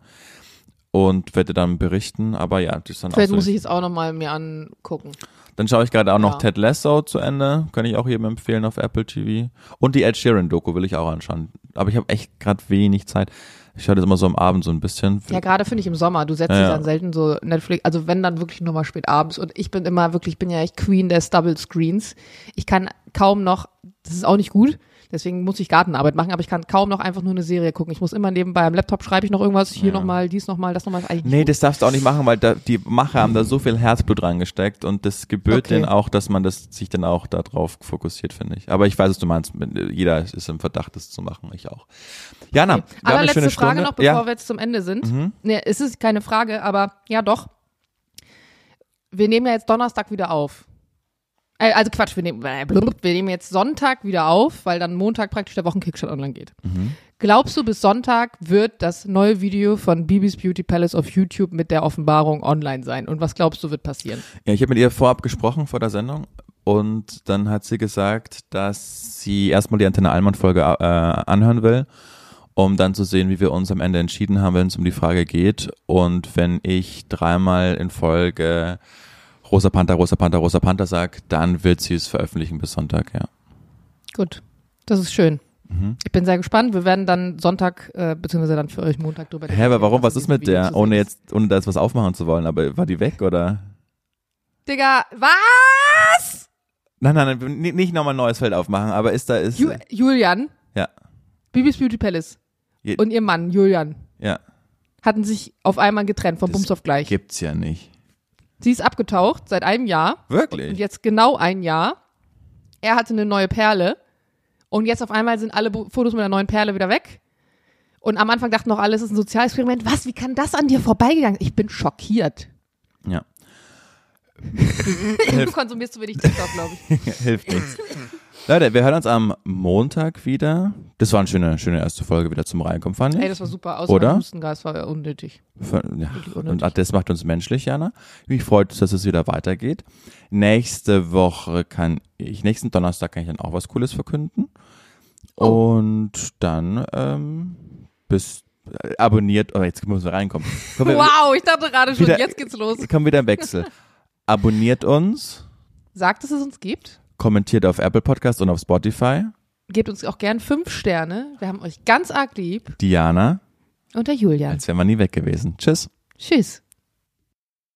Speaker 1: und werde dann berichten. Aber ja, das ist dann
Speaker 2: Vielleicht
Speaker 1: auch
Speaker 2: so muss ich jetzt auch nochmal mir angucken.
Speaker 1: Dann schaue ich gerade auch noch Ted Lasso zu Ende. Kann ich auch jedem empfehlen auf Apple TV. Und die Ed Sheeran Doku will ich auch anschauen. Aber ich habe echt gerade wenig Zeit. Ich schaue das immer so am Abend so ein bisschen.
Speaker 2: Ja, gerade finde ich im Sommer. Du setzt ja, dich dann selten so Netflix, also wenn dann wirklich nur mal spät abends. Und ich bin immer wirklich, ich bin ja echt Queen des Double Screens. Ich kann kaum noch, das ist auch nicht gut, Deswegen muss ich Gartenarbeit machen, aber ich kann kaum noch einfach nur eine Serie gucken. Ich muss immer nebenbei am Laptop schreibe ich noch irgendwas, hier ja. nochmal, dies nochmal, das nochmal.
Speaker 1: Nee, das darfst du auch nicht machen, weil da, die Macher haben da so viel Herzblut reingesteckt und das gebührt okay. denen auch, dass man das sich dann auch darauf fokussiert, finde ich. Aber ich weiß, was du meinst. Jeder ist im Verdacht, das zu machen. Ich auch. Jana, okay. wir
Speaker 2: aber letzte Frage noch, bevor ja. wir jetzt zum Ende sind. Mhm. Nee, es ist keine Frage, aber ja doch. Wir nehmen ja jetzt Donnerstag wieder auf. Äh, also Quatsch, wir nehmen, wir nehmen jetzt Sonntag wieder auf, weil dann Montag praktisch der Wochenkickstart online geht. Mhm. Glaubst du, bis Sonntag wird das neue Video von Bibis Beauty Palace auf YouTube mit der Offenbarung online sein? Und was glaubst du, wird passieren?
Speaker 1: Ja, ich habe mit ihr vorab gesprochen vor der Sendung und dann hat sie gesagt, dass sie erstmal die Antenne Allmann Folge äh, anhören will, um dann zu sehen, wie wir uns am Ende entschieden haben, wenn es um die Frage geht. Und wenn ich dreimal in Folge Rosa Panther, Rosa Panther, Rosa Panther sagt, dann wird sie es veröffentlichen bis Sonntag, ja.
Speaker 2: Gut, das ist schön. Mhm. Ich bin sehr gespannt. Wir werden dann Sonntag, äh, beziehungsweise dann für euch Montag drüber
Speaker 1: Hä, aber warum? Was ist mit der? Ohne jetzt, ohne da jetzt was aufmachen zu wollen, aber war die weg, oder?
Speaker 2: Digga, was?
Speaker 1: Nein, nein, nein, nicht nochmal ein neues Feld aufmachen, aber ist da, ist.
Speaker 2: Ju Julian.
Speaker 1: Ja.
Speaker 2: Bibis Beauty Palace. Je und ihr Mann, Julian.
Speaker 1: Ja.
Speaker 2: Hatten sich auf einmal getrennt, von Bums auf gleich.
Speaker 1: Gibt's ja nicht.
Speaker 2: Sie ist abgetaucht seit einem Jahr.
Speaker 1: Wirklich?
Speaker 2: Und jetzt genau ein Jahr. Er hatte eine neue Perle. Und jetzt auf einmal sind alle Fotos mit der neuen Perle wieder weg. Und am Anfang dachten noch alle, es ist ein Sozialexperiment. Was, wie kann das an dir vorbeigegangen? Ich bin schockiert.
Speaker 1: Ja. (laughs)
Speaker 2: du konsumierst zu wenig TikTok, glaube ich. (laughs)
Speaker 1: Hilft nichts. Leute, wir hören uns am Montag wieder. Das war eine schöne, schöne erste Folge wieder zum Reinkommen, fand ich.
Speaker 2: Ey, das war super. Außer
Speaker 1: Oder?
Speaker 2: Hustengas war unnötig.
Speaker 1: Ja, unnötig. Und das macht uns menschlich, Jana. Mich freut, dass es wieder weitergeht. Nächste Woche kann ich, nächsten Donnerstag kann ich dann auch was Cooles verkünden. Oh. Und dann ähm, bis äh, abonniert, oh, jetzt müssen wir reinkommen.
Speaker 2: Komm, wow, ich dachte gerade schon, wieder, jetzt geht's los.
Speaker 1: Kommt wieder im Wechsel. Abonniert uns.
Speaker 2: Sagt, dass es uns gibt.
Speaker 1: Kommentiert auf Apple Podcast und auf Spotify.
Speaker 2: Gebt uns auch gern fünf Sterne. Wir haben euch ganz arg lieb.
Speaker 1: Diana.
Speaker 2: Und der Julian.
Speaker 1: Als wären wir nie weg gewesen. Tschüss.
Speaker 2: Tschüss.